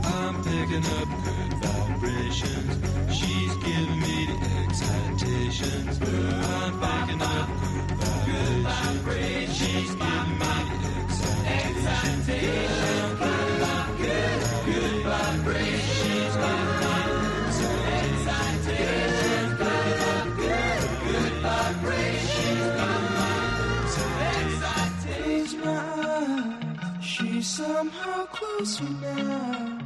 I'm picking up good vibrations. She's giving me the excitations. I'm good vibrations. Me the excitations. Good, good vibrations. Giving me excitations. Good, good vibrations. My eyes, she's somehow closer now.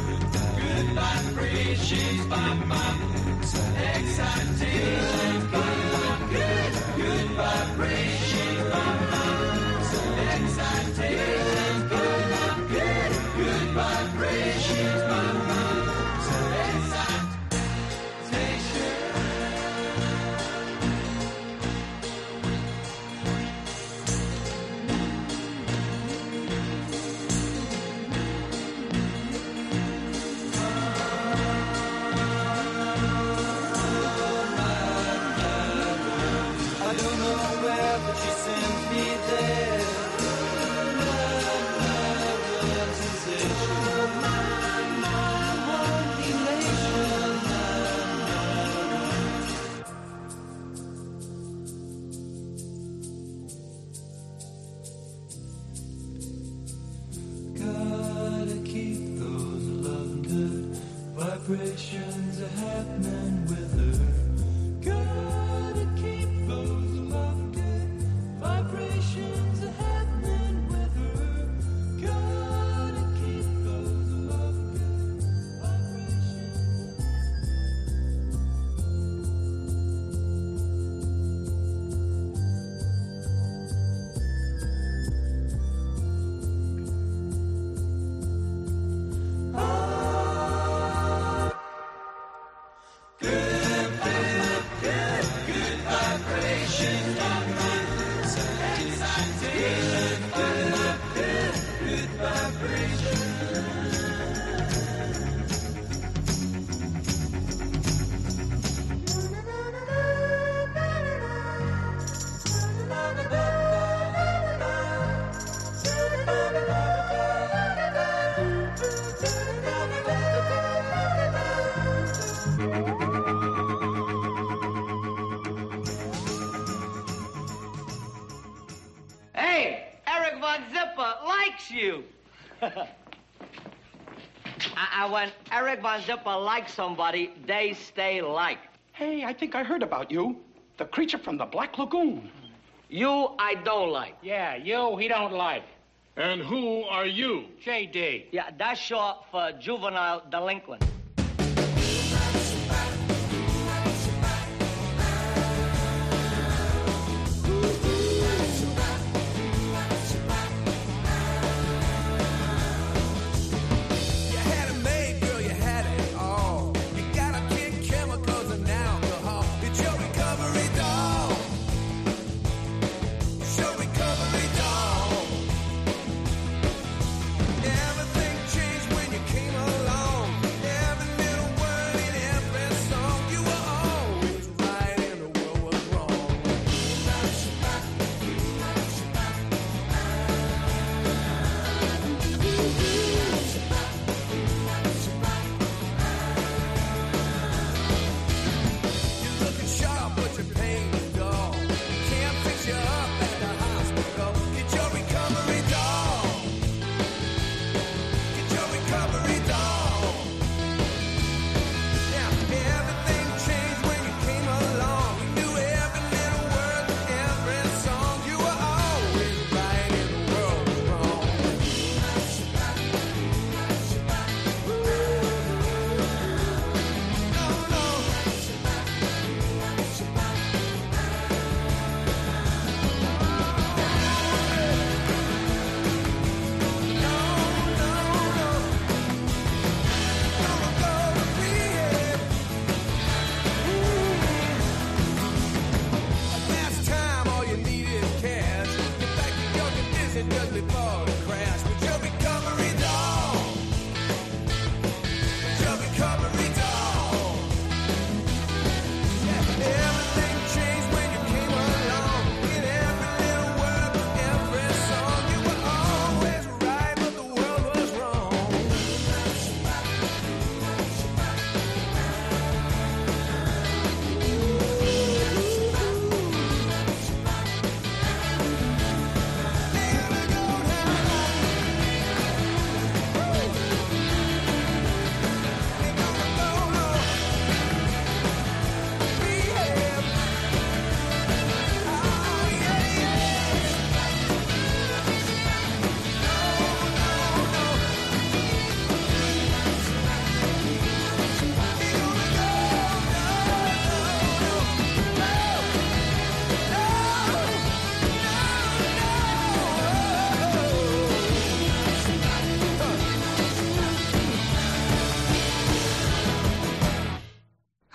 good vibrations. You. [LAUGHS] I, I, when Eric Von Zipper likes somebody, they stay like. Hey, I think I heard about you. The creature from the Black Lagoon. You, I don't like. Yeah, you, he don't like. And who are you? JD. Yeah, that's short for juvenile delinquent.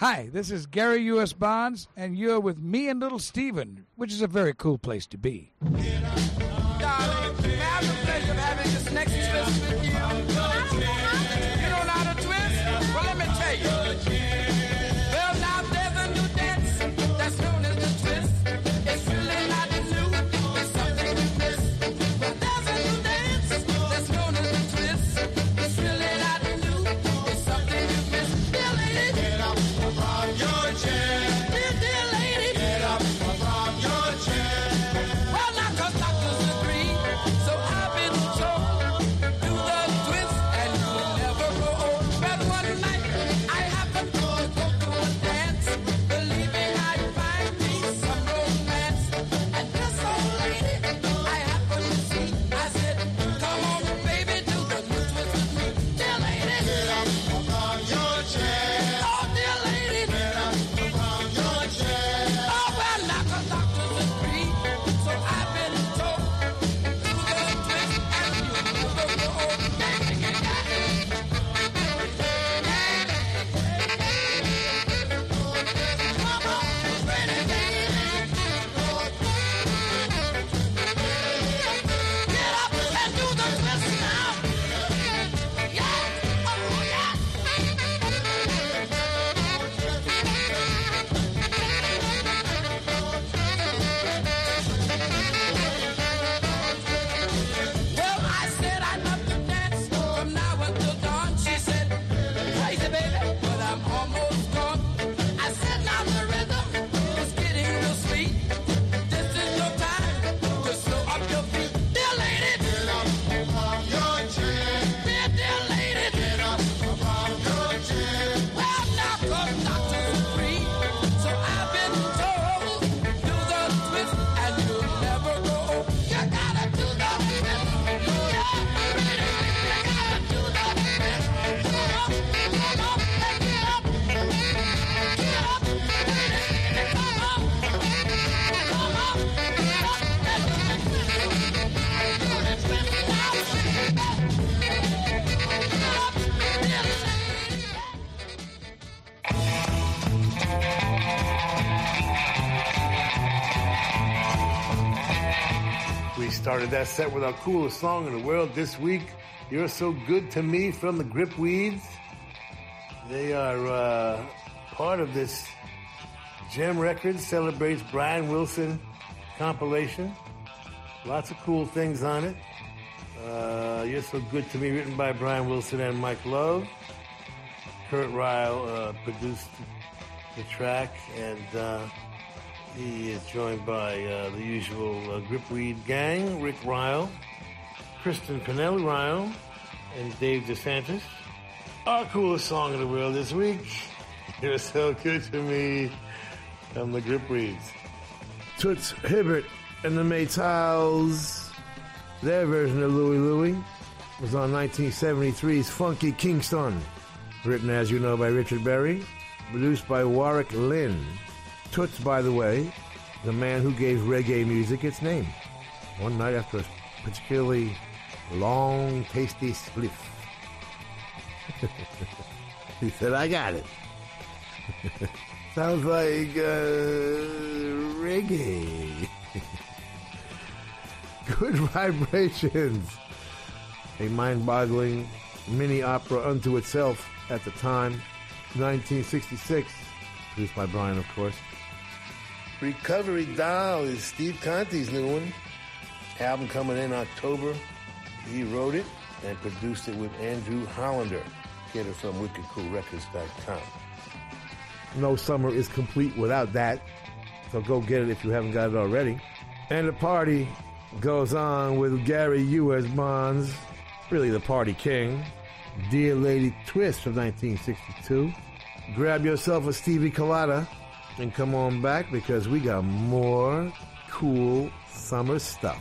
Hi, this is Gary U.S. Bonds, and you're with me and little Steven, which is a very cool place to be. Started that set with our coolest song in the world this week. You're so good to me from the Gripweeds. They are uh, part of this JEM Records celebrates Brian Wilson compilation. Lots of cool things on it. Uh, You're so good to me, written by Brian Wilson and Mike Love. Kurt Reil uh, produced the track, and uh, he is joined by uh, the usual uh, Gripweed gang, Rick Reil, Kristen Pinelli Reil, and Dave DeSantis. Our coolest song in the world this week, You're So Good to Me, from the Gripweeds. Toots Hibbert and the Maytals, their version of Louie Louie was on 1973's Funky Kingston, written, as you know, by Richard Berry, produced by Warrick Lyn. Toots, by the way, the man who gave reggae music its name. One night after a particularly long, tasty spliff, [LAUGHS] he said, I got it. [LAUGHS] Sounds like uh, reggae. [LAUGHS] Good vibrations. A mind boggling mini opera unto itself at the time, 1966. Produced by Brian, of course. Recovery Doll is Steve Conti's new one. Album coming in October. He wrote it and produced it with Andrew Hollander. Get it from wickedcoolrecords.com. No summer is complete without that. So go get it if you haven't got it already. And the party goes on with Gary U.S. Bonds, really the party king. Dear Lady Twist from 1962. Grab yourself a Stevie Colada and come on back because we got more cool summer stuff.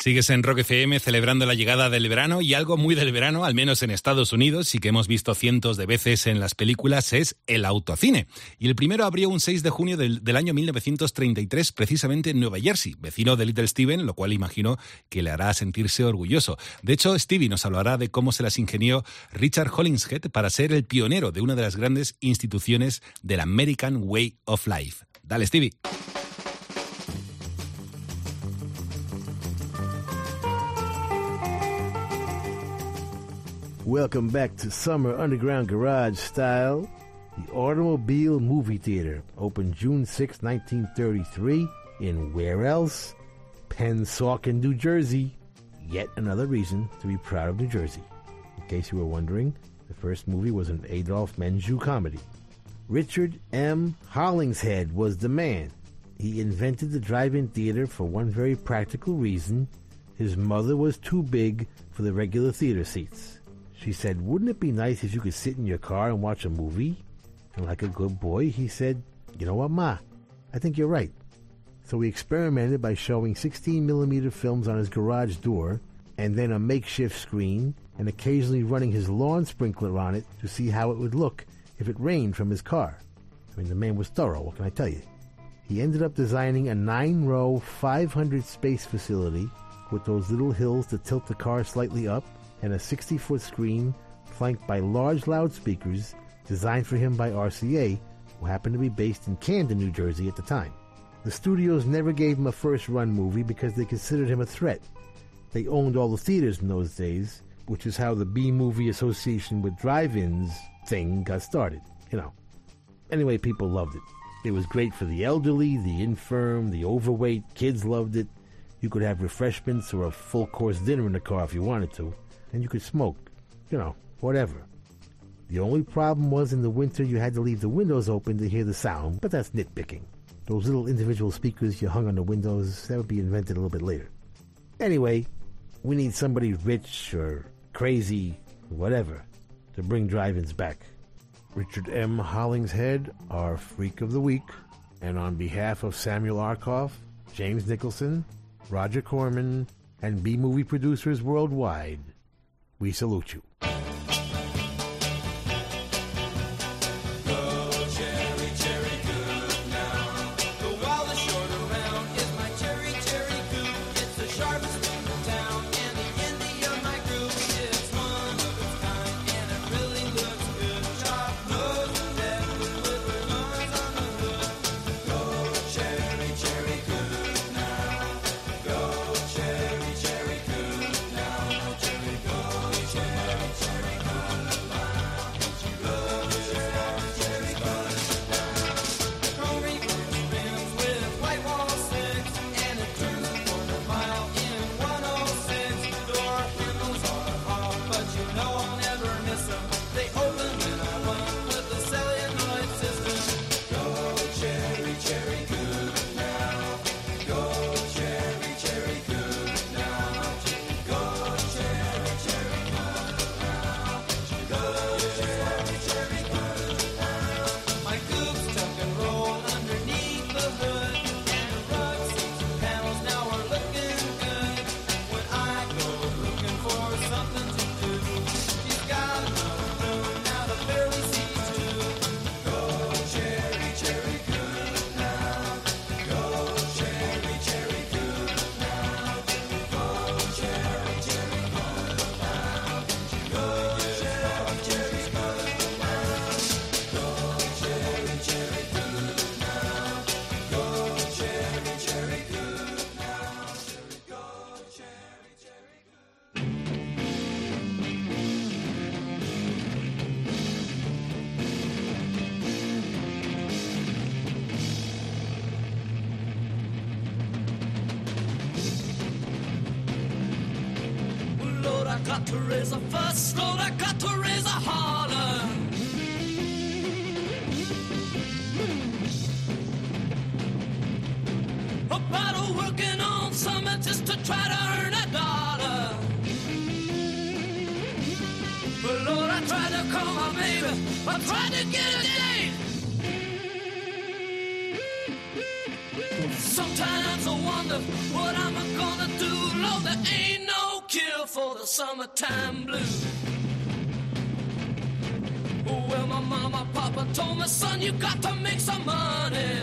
Sigues en Rock FM celebrando la llegada del verano y algo muy del verano, al menos en Estados Unidos y que hemos visto cientos de veces en las películas, es el autocine. Y el primero abrió un 6 de junio del, del año 1933, precisamente en Nueva Jersey, vecino de Little Steven, lo cual imagino que le hará sentirse orgulloso. De hecho, Stevie nos hablará de cómo se las ingenió Richard Hollingshead para ser el pionero de una de las grandes instituciones del American Way of Life. Dale, Stevie. Welcome back to Summer Underground Garage Style. The Automobile Movie Theater opened June 6, 1933 in where else? Pennsauken, New Jersey. Yet another reason to be proud of New Jersey. In case you were wondering, the first movie was an Adolphe Menjou comedy. Richard M. Hollingshead was the man. He invented the drive-in theater for one very practical reason. His mother was too big for the regular theater seats. She said, Wouldn't it be nice if you could sit in your car and watch a movie? And like a good boy, he said, You know what, Ma? I think you're right. So he experimented by showing 16 millimeter films on his garage door and then a makeshift screen and occasionally running his lawn sprinkler on it to see how it would look if it rained from his car. I mean, the man was thorough, what can I tell you? He ended up designing a nine row, 500 space facility with those little hills to tilt the car slightly up and a 60 foot screen flanked by large loudspeakers designed for him by RCA who happened to be based in Camden, New Jersey at the time. The studios never gave him a first run movie because they considered him a threat. They owned all the theaters in those days, which is how the B Movie Association with Drive Ins thing got started, you know. Anyway, people loved it. It was great for the elderly, the infirm, the overweight. Kids loved it. You could have refreshments or a full course dinner in the car if you wanted to. And you could smoke. You know, whatever. The only problem was in the winter you had to leave the windows open to hear the sound, but that's nitpicking. Those little individual speakers you hung on the windows, that would be invented a little bit later. Anyway, we need somebody rich or crazy, whatever, to bring drive ins back. Richard M. Hollingshead, our Freak of the Week, and on behalf of Samuel Arkoff, James Nicholson, Roger Corman, and B movie producers worldwide, we salute you. You got to make some money.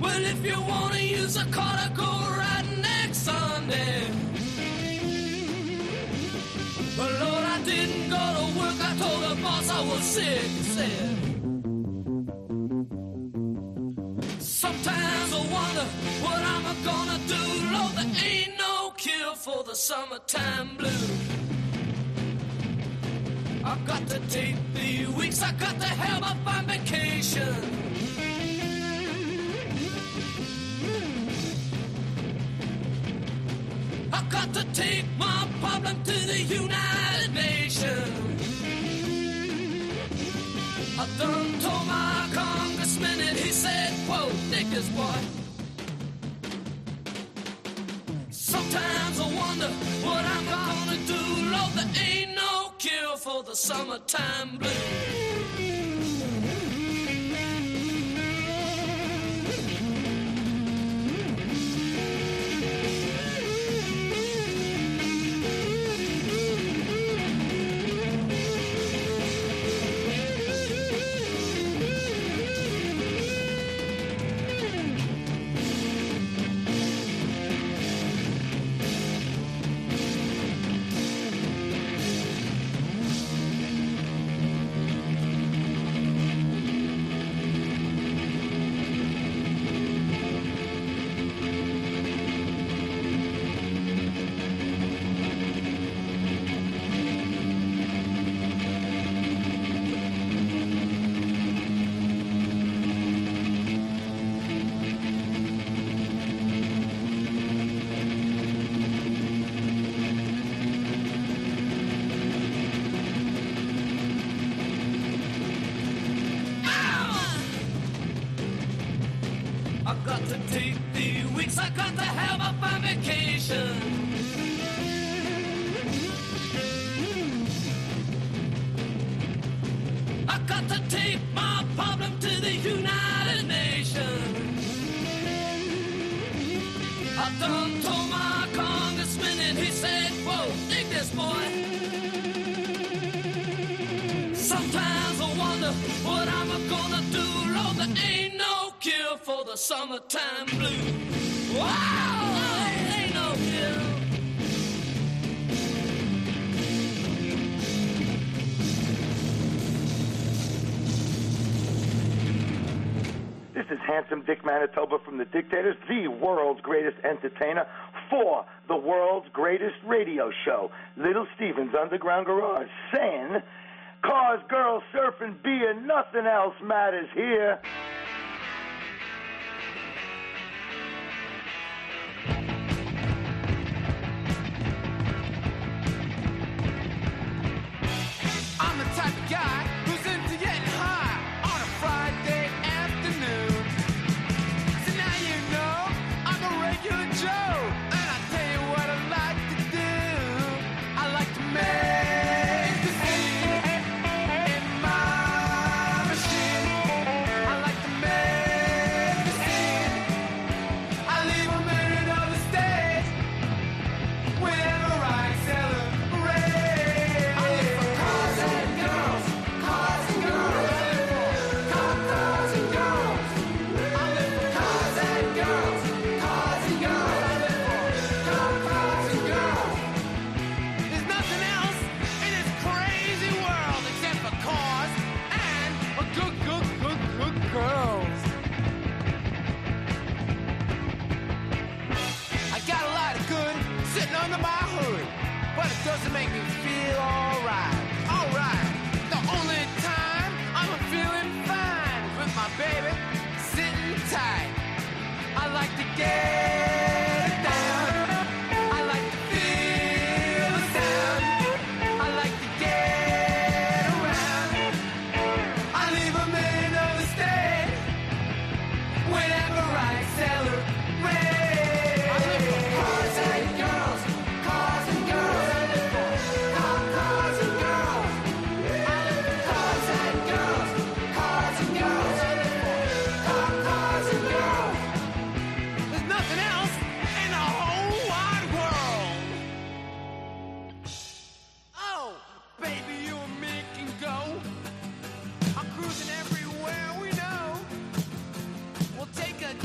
Well, if you wanna use a car to go riding next Sunday. But Lord, I didn't go to work. I told the boss I was sick. He said. Sometimes I wonder what I'm gonna do. Lord, there ain't no cure for the summertime blues. Weeks. I got to have a fine vacation. I got to take my problem to the United Nations. I done told my congressman and he said, quote, niggas, boy. Sometimes I wonder what I'm gonna do. Lord, there ain't no cure for the summertime blues. summertime. Wow, ain't no. This is Handsome Dick Manitoba from The Dictators, the world's greatest entertainer for the world's greatest radio show, Little Steven's Underground Garage, saying, Cars, girls, surfing, beer, nothing else matters here.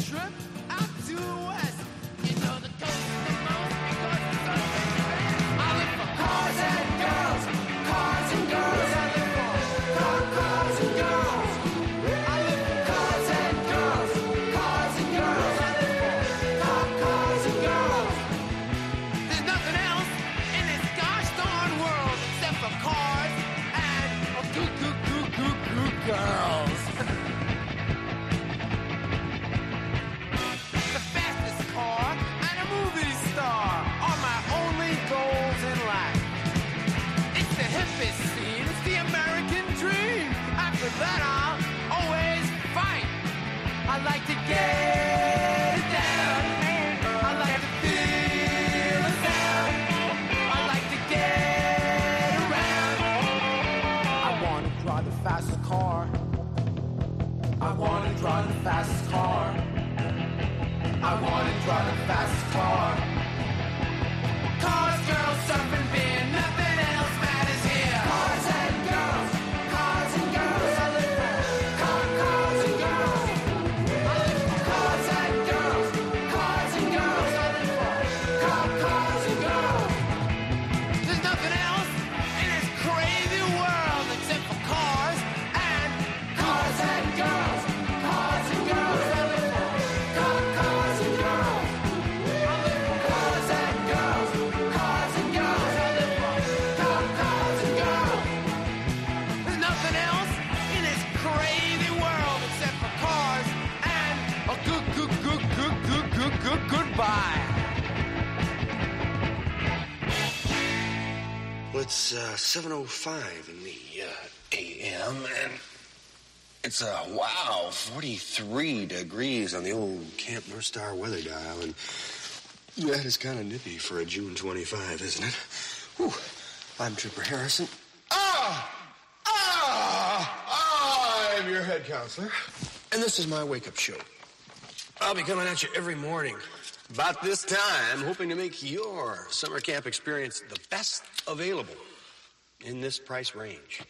trip I do from a fast car it's uh, 7.05 in the uh, a.m. and it's a wow 43 degrees on the old Camp North Star weather dial. And that is kind of nippy for a June 25, isn't it? Whew. I'm Tripper Harrison. Ah! Ah! Ah! I'm your head counselor. And this is my wake-up show. I'll be coming at you every morning about this time, hoping to make your summer camp experience the best available in this price range.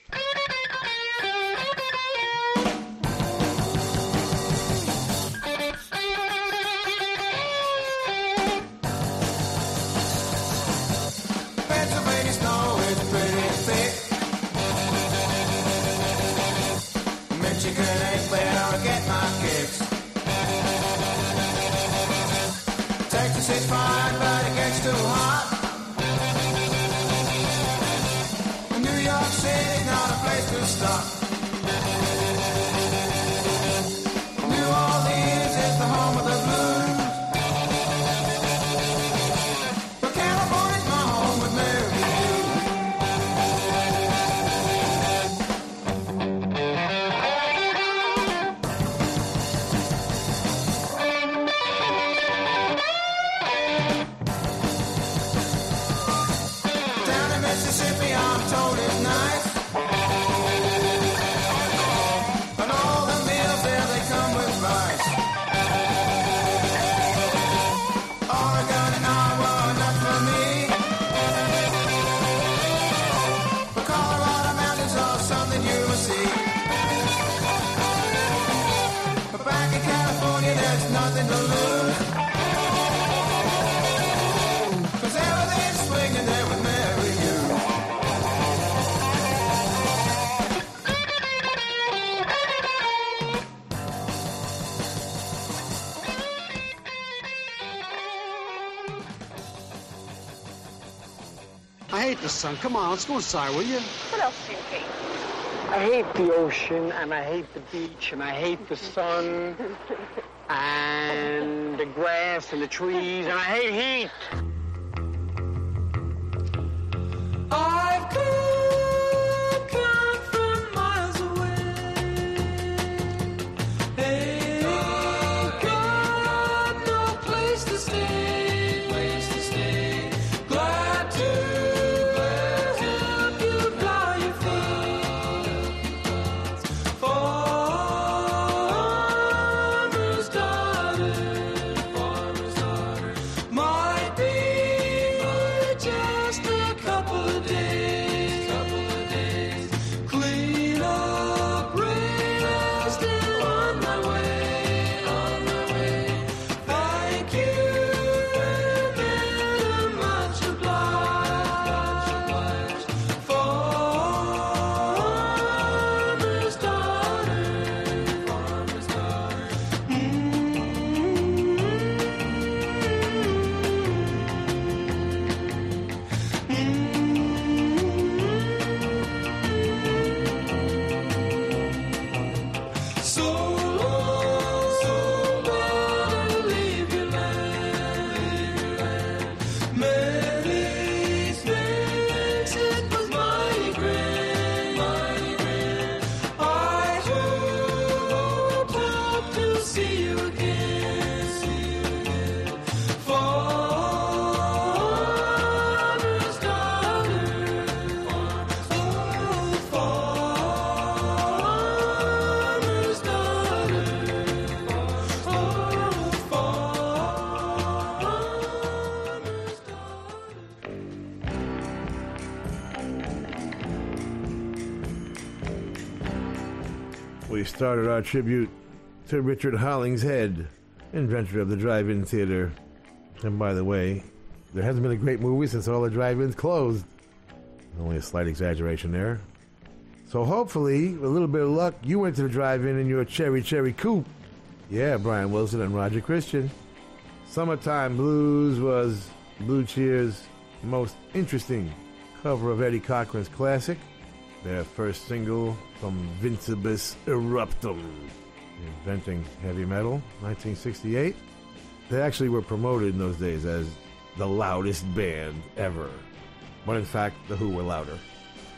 I hate the sun. Come on, let's go inside, will you? What else do you hate? I hate the ocean, and I hate the beach, and I hate the sun, [LAUGHS] and the grass, and the trees, and I hate heat. Started our tribute to Richard Hollingshead, inventor of the drive-in theater. And by the way, there hasn't been a great movie since all the drive-ins closed. Only a slight exaggeration there. So hopefully, with a little bit of luck, you went to the drive-in in your cherry cherry coupe. Yeah, Brian Wilson and Roger Christian. Summertime Blues was Blue Cheer's most interesting cover of Eddie Cochran's classic, their first single from Vincebus Eruptum, inventing heavy metal, 1968. They actually were promoted in those days as the loudest band ever, but in fact, The Who were louder.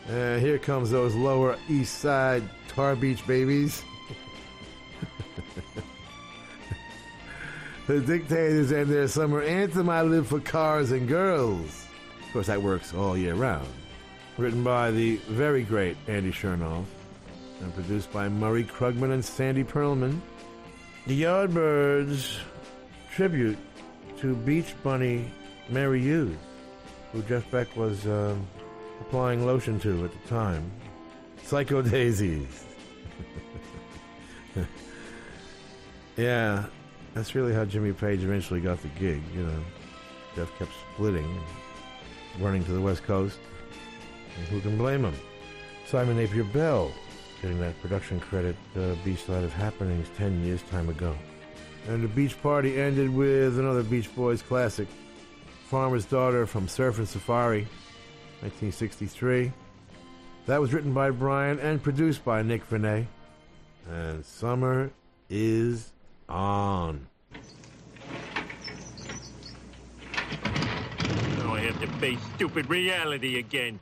And here comes those Lower East Side Tar Beach babies. [LAUGHS] the Dictators and their summer anthem, I Live for Cars and Girls. Of course, that works all year round. Written by the very great Andy Shernoff and produced by Murray Krugman and Sandy Pearlman. The Yardbirds tribute to Beach Bunny Mary Hughes, who Jeff Beck was um, applying lotion to at the time. Psycho Daisies. [LAUGHS] yeah, that's really how Jimmy Page eventually got the gig. You know, Jeff kept splitting, and running to the West Coast. And who can blame him? Simon Napier Bell getting that production credit, uh, Beach Light of Happenings, 10 years time ago. And the beach party ended with another Beach Boys classic, Farmer's Daughter from Surfin' Safari, 1963. That was written by Brian and produced by Nick Venet. And summer is on. Now I have to face stupid reality again.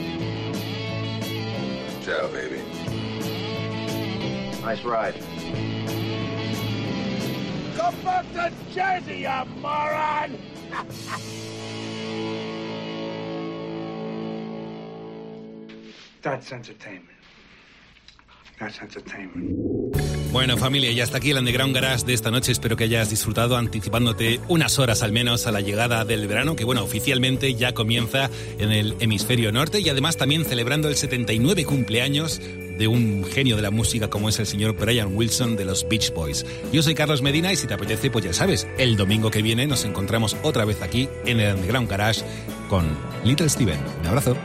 Ciao, baby. Nice ride. Go back to Jersey, you moron! That's entertainment. Bueno, familia, ya está aquí el Underground Garage de esta noche. Espero que hayas disfrutado anticipándote unas horas al menos a la llegada del verano, que bueno, oficialmente ya comienza en el hemisferio norte y además también celebrando el 79 cumpleaños de un genio de la música como es el señor Brian Wilson de los Beach Boys. Yo soy Carlos Medina y si te apetece, pues ya sabes, el domingo que viene nos encontramos otra vez aquí en el Underground Garage con Little Steven. Un abrazo.